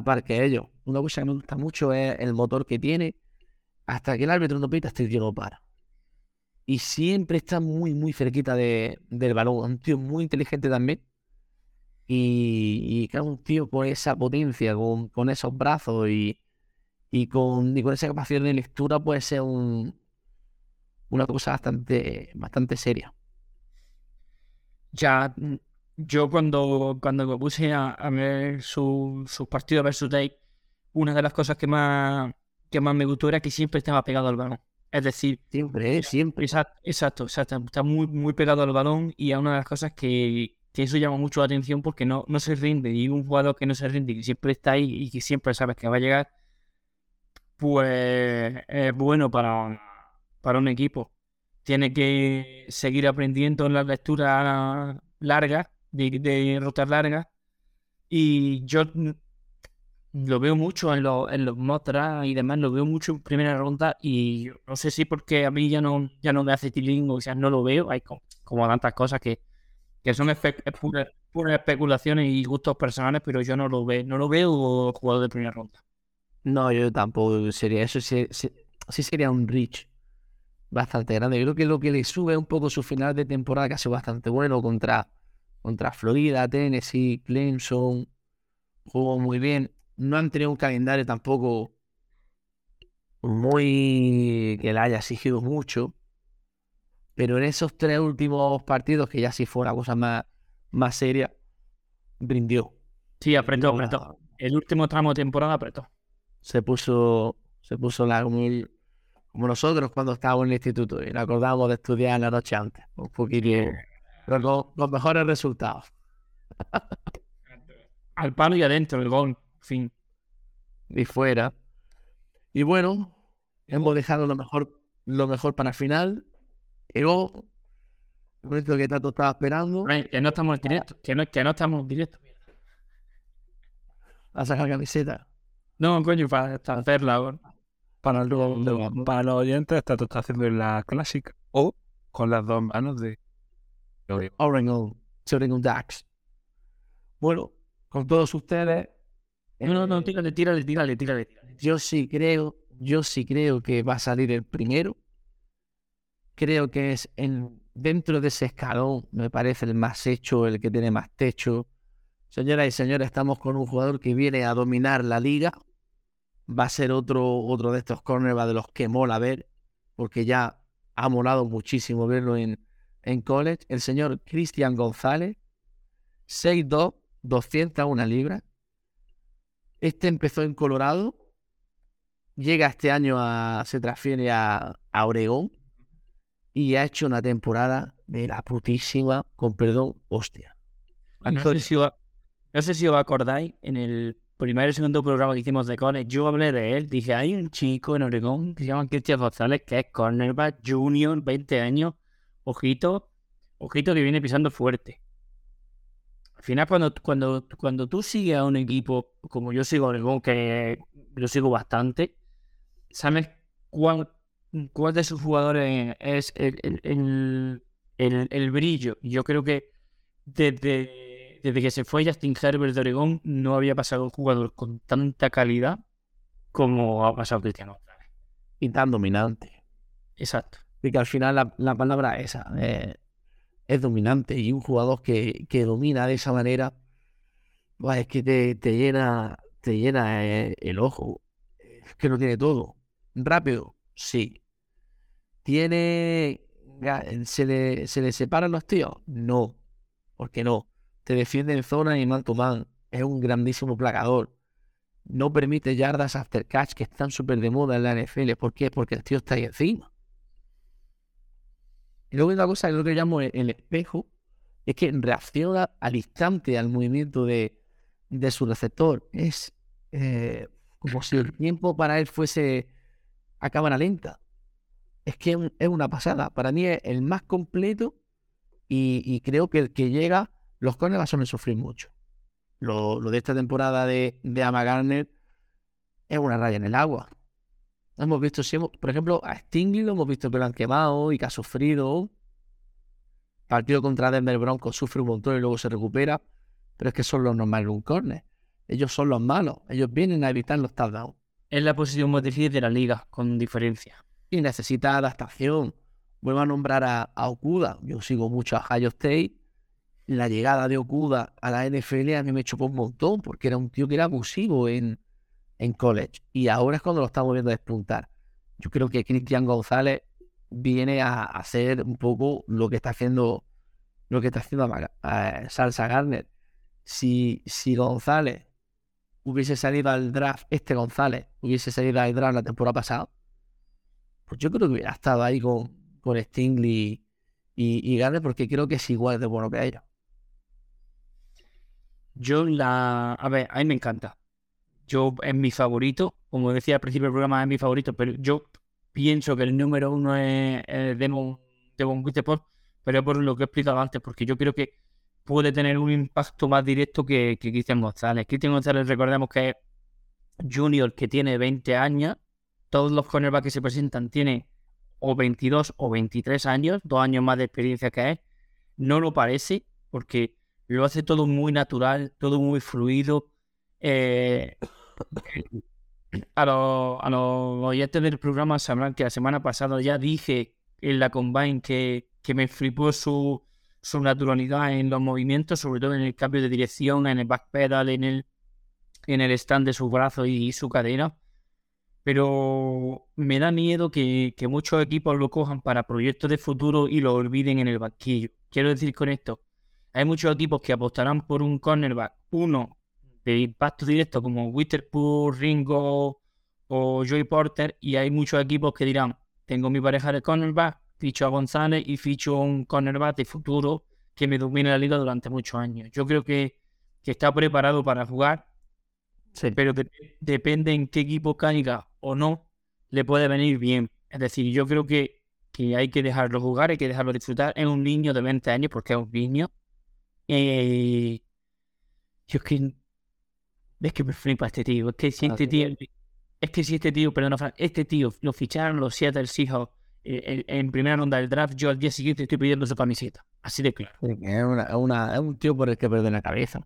par que ellos. Una cosa que me gusta mucho es el motor que tiene. Hasta que el árbitro no pita, este tío no para. Y siempre está muy, muy cerquita de, del balón. Un tío muy inteligente también. Y, y un tío con esa potencia, con, esos brazos y, con, y con esa capacidad de lectura puede ser un, una cosa bastante, bastante seria. Ya, mm, yo cuando, cuando me puse a, a ver su- sus partidos versus Dave, una de las cosas que más, que más me gustó era que siempre estaba pegado al balón. Es decir, Siempre, ¿eh? siempre. Exacto, exacto, exacto. Está muy, muy pegado al balón y es una de las cosas que, que eso llama mucho la atención porque no, no se rinde. Y un jugador que no se rinde, que siempre está ahí y que siempre sabes que va a llegar, pues es bueno para, para un equipo. Tiene que seguir aprendiendo en la lectura larga, de, de rutas largas. Y yo lo veo mucho en, los en los draft y demás, lo veo mucho en primera ronda y no sé si porque a mí ya no, ya no me hace tilín o sea, no lo veo, hay co- como, tantas cosas que, que son espe- es pura- puras especulaciones y gustos personales, pero yo no lo veo, no lo veo jugador de primera ronda. No, yo tampoco sería eso. Sí, sí- sí sería un reach bastante grande. Yo creo que lo que le sube un poco su final de temporada, que ha sido bastante bueno contra, contra Florida, Tennessee, Clemson. Jugó muy bien. No han tenido un calendario tampoco muy que le haya exigido mucho. Pero en esos tres últimos partidos, que ya sí fue una cosa más, más seria, rindió. Sí, apretó, apretó. El último tramo de temporada apretó. se puso, se puso la, el- como nosotros cuando estábamos en el instituto y nos acordábamos de estudiar la noche antes, un poquito, pero con, con mejores resultados. <laughs> Al palo y adentro, el gol. Fin. Y fuera. Y bueno, hemos dejado lo mejor, lo mejor para el final. Llegó el momento que tanto estaba esperando Que no estamos en directo. Que no, que no estamos en directo. a sacar camiseta. No, coño, para para hacerla ahora. Para, Lo- los- lo- para los oyentes, esta tú estás haciendo la clásica o con las dos manos de Oregon, Oregon Ducks. Bueno, con todos ustedes. No, no, tírale, tírale, tírale. tírale. Yo sí creo, yo sí creo que va a salir el primero. Creo que es en, dentro de ese escalón, me parece el más hecho, el que tiene más techo. Señoras y señores, estamos con un jugador que viene a dominar la liga. Va a ser otro, otro de estos cornerbacks de los que mola ver, porque ya ha molado muchísimo verlo en, en college. El señor Cristian González, 6'2, 201 libras. Este empezó en Colorado, llega este año a, se transfiere a, a Oregón y ha hecho una temporada de la putísima, con perdón, hostia. No sé, si os, no sé si os acordáis, en el primer y segundo programa que hicimos de College, yo hablé de él. Dije, hay un chico en Oregón que se llama Cristian González, que es cornerback junior, 20 años. Ojito, ojito que viene pisando fuerte. Al final, cuando, cuando, cuando tú sigues a un equipo, como yo sigo a Oregón, que lo sigo bastante, sabes cuál, cuál de sus jugadores es el, el- el brillo. Yo creo que desde, desde que se fue Justin Herbert de Oregón, no había pasado un jugador con tanta calidad como ha pasado Cristiano. Y tan dominante. Exacto. Y que al final la, la palabra es esa, eh, es dominante. Y un jugador que, que domina de esa manera, buah, es que te, te llena, te llena eh, el ojo. Es que lo tiene todo. Rápido, sí. Tiene. ¿Se le, ¿Se le separan los tíos? No. ¿Por qué no? Te defiende en zona y man to. Es un grandísimo plagador. No permite yardas after catch que están súper de moda en la NFL. ¿Por qué? Porque el tío está ahí encima. Y luego hay una cosa que lo que llamo el, espejo, es que reacciona al instante al movimiento de, de su receptor. Es eh, como si el tiempo para él fuese a cámara lenta. Es que es un- es una pasada. Para mí es el más completo y creo que el que llega, los cornerbacks suelen sufrir mucho. Lo, lo de esta temporada de, de Ama Garner es una raya en el agua. Hemos visto, si hemos- por ejemplo, a Stingley lo hemos visto que lo han quemado y que ha sufrido. Partido contra Denver Broncos sufre un montón y luego se recupera. Pero es que son los normales un corner. Ellos son los malos. Ellos vienen a evitar los touchdowns. Es la posición más difícil de la liga, con diferencia. Y necesita adaptación. Vuelvo a nombrar a, a Okuda. Yo sigo mucho a Ohio State. La llegada de Okuda a la NFL a mí me chocó un montón porque era un tío que era abusivo en, en college. Y ahora es cuando lo estamos viendo despuntar. Yo creo que Cristian González viene a hacer un poco lo que está haciendo lo que está haciendo Ama- eh, Salsa Garner. Si, si González hubiese salido al draft, este González hubiese salido al draft la temporada pasada, pues yo creo que hubiera estado ahí con, con Stingley y, y Garner porque creo que es igual de bueno que ellos. Yo la... A ver, a mí me encanta. Yo es mi favorito. Como decía al principio del programa, es mi favorito, pero yo pienso que el número uno es, Devon, Devon Witherspoon, pero por lo que he explicado antes, porque yo creo que puede tener un impacto más directo que, que Cristian González. Cristian González, recordemos que es junior que tiene 20 años. Todos los cornerbacks que se presentan tienen o 22 o 23 años, dos años más de experiencia que él. No lo parece, porque lo hace todo muy natural, todo muy fluido. Eh, a, los, oyentes del programa sabrán que la semana pasada ya dije en la Combine que, que me flipó su, su naturalidad en los movimientos, sobre todo en el cambio de dirección, en el backpedal, en el, en el stand de sus brazos y, su cadera. Pero me da miedo que, que muchos equipos lo cojan para proyectos de futuro y lo olviden en el banquillo. Quiero decir con esto, hay muchos equipos que apostarán por un cornerback, uno de impacto directo como Witherspoon, Ringo o Joey Porter, y hay muchos equipos que dirán, tengo mi pareja de cornerback, ficho a González y ficho un cornerback de futuro que me domine la liga durante muchos años. Yo creo que, que está preparado para jugar, Sí. pero de- depende en qué equipo caiga o no, le puede venir bien. Es decir, yo creo que, que hay que dejarlo jugar, hay que dejarlo disfrutar. Es un niño de 20 años porque es un niño. Eh, yo es que, es que me flipa este tío. Es que si este Así tío, es que si este tío, perdona, Fran, este tío lo ficharon los Seattle Seahawks eh, en, en primera ronda del draft, yo al día siguiente estoy pidiendo su camiseta. Así de claro. Es, una- es una- es un tío por el que perder la cabeza.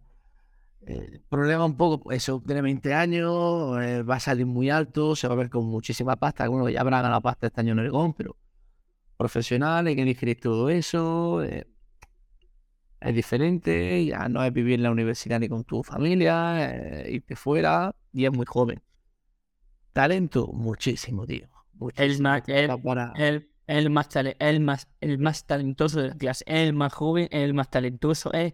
El problema un poco, pues, eso, tiene 20 años, eh, va a salir muy alto, se va a ver con muchísima pasta. Algunos ya habrán ganado pasta este año en Oregón, pero profesional, hay que digerir todo eso. eh, es diferente, ya no es vivir en la universidad ni con tu familia, eh, irte fuera, y es muy joven. Talento, muchísimo, tío. El, muchísimo. el, para- el- el más, el, más, el más talentoso de la clase, el más joven, el más talentoso, es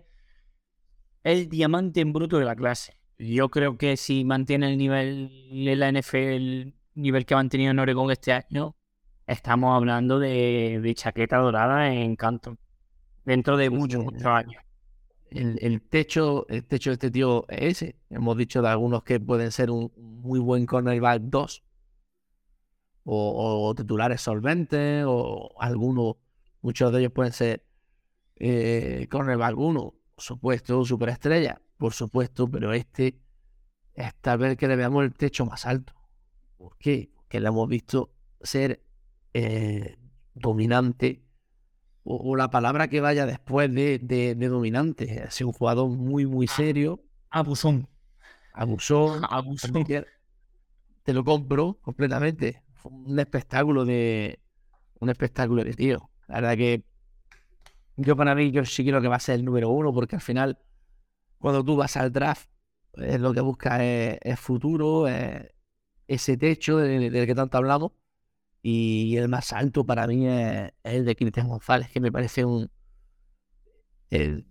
el diamante en bruto de la clase. Yo creo que si mantiene el nivel de la NFL, el nivel que ha mantenido en Oregón este año, estamos hablando de, de chaqueta dorada en Canton. Dentro de muchos, muchos años. el, el techo, el techo de este tío es ese. Hemos dicho de algunos que pueden ser un muy buen cornerback 2 o, o titulares solventes o algunos, muchos de ellos pueden ser eh, cornerback 1, por supuesto, superestrella, por supuesto, pero este es tal vez que le veamos el techo más alto. ¿Por qué? Porque le hemos visto ser eh, dominante o, o la palabra que vaya después de, de, de dominante. Ha sido un jugador muy, muy serio, Abusón. abusó, <laughs> Abusón. cualquier- te lo compro completamente. Fue un espectáculo de un espectáculo de tío. La verdad que yo para mí yo sí creo que va a ser el número uno porque al final cuando tú vas al draft eh, lo que buscas es, es futuro, es ese techo del, del que tanto hablamos y el más alto para mí es, es el de Cristian González que me parece un el-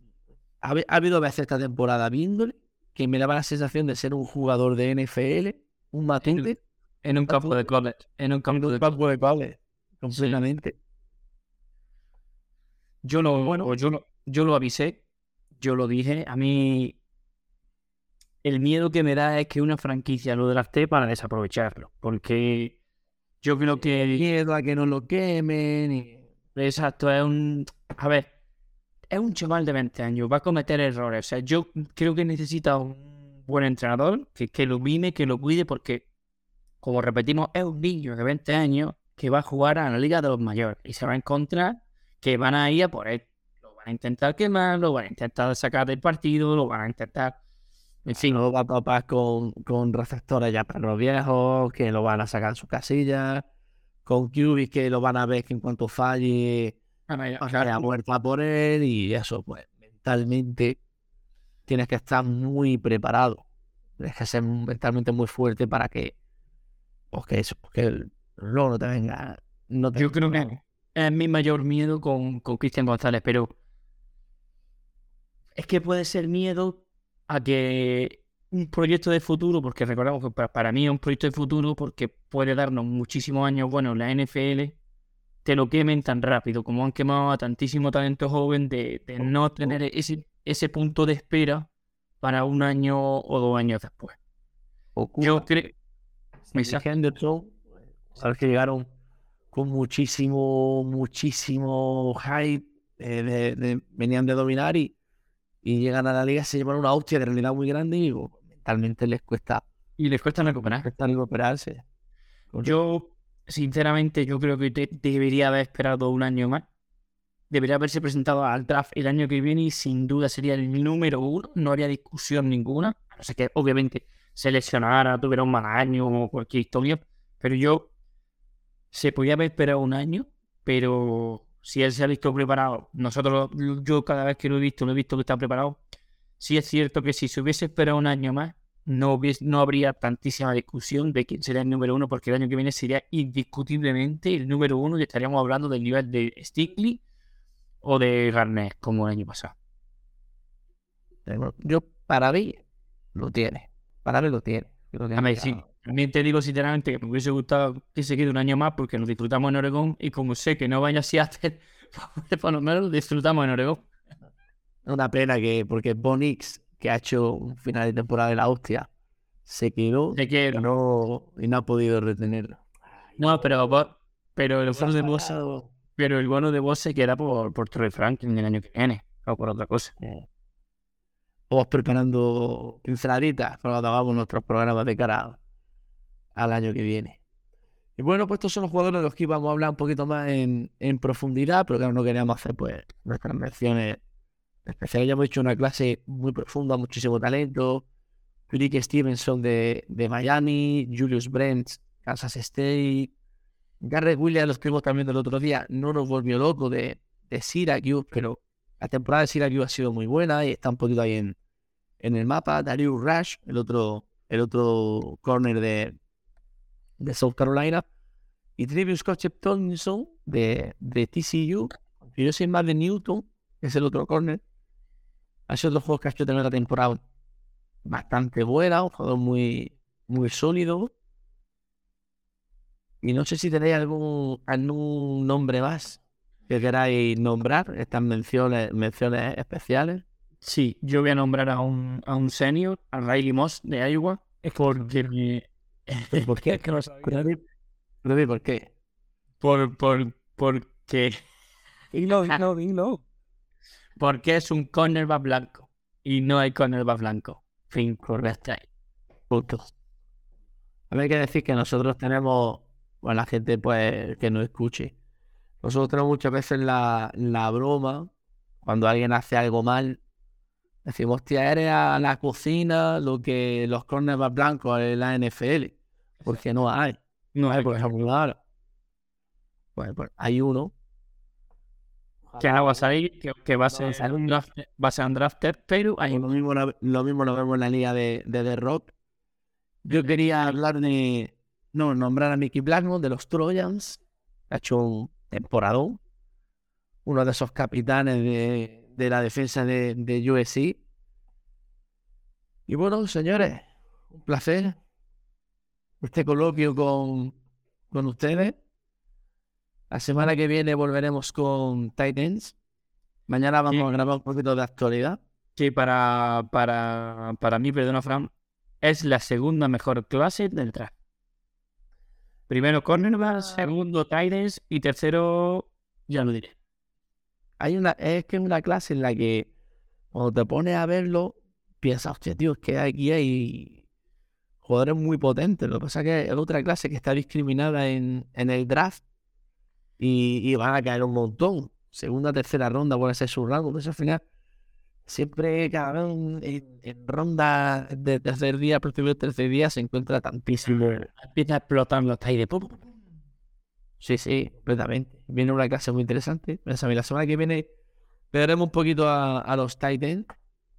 ha, habi- ha habido veces esta temporada viéndole que me daba la sensación de ser un jugador de NFL, un matute, En un campo de college. En un en campo un de campo de college, completamente. Yo lo, bueno, yo lo, yo lo avisé, yo lo dije. A mí el miedo que me da es que una franquicia lo drafté para desaprovecharlo. Porque yo creo que Miedo a que no lo quemen. y- exacto es un. A ver, es un chaval de 20 años, va a cometer errores. O sea, yo creo que necesita un buen entrenador que, que lo mime, que lo cuide, porque, como repetimos, es un niño de 20 años que va a jugar a la Liga de los Mayores y se va a encontrar que van a ir a por él. Lo van a intentar quemar, lo van a intentar sacar del partido, lo van a intentar. En fin, No va a topar con, con receptores ya para los viejos, que lo van a sacar de su casilla, con QB que lo van a ver que en cuanto falle, van a ir a va a sacar- caer muerta por él y eso, pues mentalmente tienes que estar muy preparado. Tienes que ser mentalmente muy fuerte para que, pues que eso, pues que el- te venga. No te Yo creo que es mi mayor miedo con, con Cristian González, pero es que puede ser miedo a que un proyecto de futuro, porque recordamos que pa- para, mí es un proyecto de futuro porque puede darnos muchísimos años buenos en la NFL, te lo quemen tan rápido como han quemado a tantísimo talento joven de, de no tener ese, ese punto de espera para un año o dos años después. Yo creo... Henderson, sabes que llegaron con muchísimo, muchísimo hype, eh, de- de- venían de dominar y, y llegan a la liga, se llevan una hostia de realidad muy grande y pues, mentalmente les cuesta, Y les cuesta recuperar. cuesta recuperarse. Yo, sinceramente, yo creo que te- debería haber esperado un año más. Debería haberse presentado al draft el año que viene y sin duda sería el número uno. No habría discusión ninguna. A no ser que, obviamente, se lesionara, tuviera un mal año o cualquier historia. Pero yo, se podía haber esperado un año, pero si él se ha visto preparado, nosotros, yo cada vez que lo he visto, lo he visto que está preparado. Sí es cierto que si se hubiese esperado un año más, no, hubies- no habría tantísima discusión de quién sería el número uno, porque el año que viene sería indiscutiblemente el número uno y estaríamos hablando del nivel de Stickley o de Garnett, como el año pasado. Yo, para mí, lo tiene. Para mí lo tiene. Creo que A ver, sí, también te digo sinceramente que me hubiese gustado que se quede un año más porque nos disfrutamos en Oregón y como sé que no vaya a Seattle, <laughs> por lo menos disfrutamos en Oregón. Una pena que, porque Bonix, que ha hecho un final de temporada de la hostia, se quedó Te y quiero. no, y no ha podido retenerlo. No, pero, pero el bono de Pasado. pero el bono de vos se queda por, por Troy Franklin el año que viene, o por otra cosa. Eh, Vamos preparando pinceladitas para cuando hagamos nuestros programas de cara al año que viene. Y bueno, pues estos son los jugadores de los que íbamos a hablar un poquito más en, en profundidad, pero claro, no queríamos hacer pues nuestras menciones especiales. Ya hemos hecho una clase muy profunda, muchísimo talento. Rick Stevenson de, de Miami, Julius Brent, Kansas State, Garrett Williams, los que vimos también del otro día, no nos volvió loco de, de Syracuse, pero la temporada de Syracuse ha sido muy buena y está un poquito ahí en, en el mapa. Darius Rush, el otro, el otro corner de, de South Carolina. Y Trevius Scott Thompson de, de TCU. Y yo soy más de Newton, que es el otro corner. Ha sido otro juego que ha hecho tener la temporada bastante buena, un jugador muy, muy sólido. Y no sé si tenéis algún, algún nombre más que queráis nombrar, estas menciones, menciones especiales. Sí, yo voy a nombrar a un, a un senior, a Riley Moss de Iowa, porque me- ¿Por qué? que no <laughs> sabía. ¿por qué? por, por, porque, Dilo, dilo, dilo. porque es un cornerback blanco y no hay cornerback blanco. Fin, correcto. Punto. A ver, hay que decir que nosotros tenemos, bueno, la gente pues que nos escuche. Nosotros tenemos muchas veces la, la broma, cuando alguien hace algo mal, decimos, hostia, eres a la cocina lo que los cornerbacks blancos en la NFL. Porque no hay. No hay, por ejemplo, ahora. Pues, pues, hay uno. que ahora va a salir, que, que va a ser un draft, va a ser un drafted, pero hay Lo mismo, lo, lo mismo lo vemos en la liga de, de The Rock. Yo quería hablar de. No, nombrar a Mickey Blackmon de los Trojans. Ha hecho un temporadón. Uno de esos capitanes de, de la defensa de, de USC. Y bueno, señores, un placer. Este coloquio con, con ustedes. La semana que viene volveremos con Titans. Mañana vamos Sí. a grabar un poquito de actualidad. que para, para, para mí, perdona Fran, es la segunda mejor clase del draft. Primero cornerback, segundo Titans y tercero, ya lo diré. hay una, es que es una clase en la que cuando te pones a verlo, piensas, hostia, tío, es que aquí hay jugadores muy potentes. Lo que pasa es que es otra clase que está discriminada en, en el draft y, y van a caer un montón. Segunda, tercera ronda puede ser su rango. Entonces al final, siempre, cabrón, en, en ronda de tercer día, próximo del tercer día, se encuentra tantísimo. Empieza a explotar los pum. Sí, sí, completamente. Viene una clase muy interesante. Sabéis, La semana que viene veremos un poquito a, a los Titans,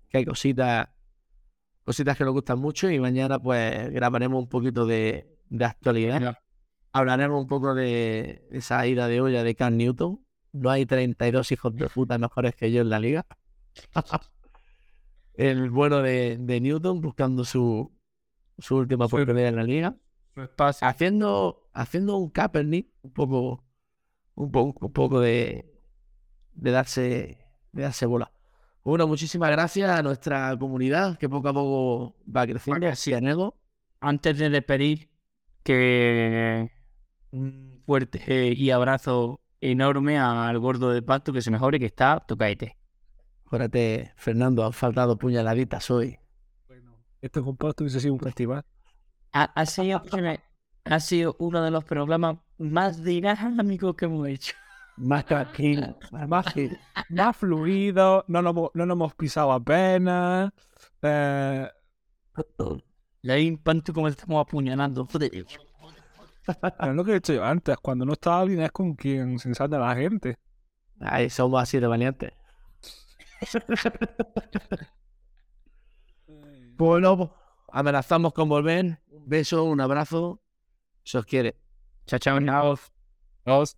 que hay cositas, cositas que nos gustan mucho. Y mañana, pues, grabaremos un poquito de, de actualidad. Hablaremos un poco de esa ida de olla de Cam Newton. No hay 32 hijos de puta mejores que yo en la liga. <laughs> El bueno de, de Newton buscando su, su última oportunidad en la liga haciendo, haciendo un Kaepernick, un poco, un poco, un poco de, de darse, de darse bola. Bueno, muchísimas gracias a nuestra comunidad que poco a poco va creciendo. Sí. Nego. Antes de despedir, que un fuerte eh, y abrazo enorme al gordo de pacto que se mejore, que está tocaete. Acuérdate, Fernando, han faltado puñaladitas hoy. Este compuesto hubiese sido un festival. Ha, ha sido, ha sido uno de los programas más dinámicos que hemos hecho. Más tranquilo, más que- Más fluido, no nos, hemos- no nos hemos pisado apenas. Eh, Le impacto como estamos apuñalando. Es lo que he dicho yo antes, cuando no está alguien es con quien se ensarta la gente. Ay, somos así de valientes. Bueno, amenazamos con volver. Un beso, un abrazo. Si os quiere. Chao, chao. chao. Dos.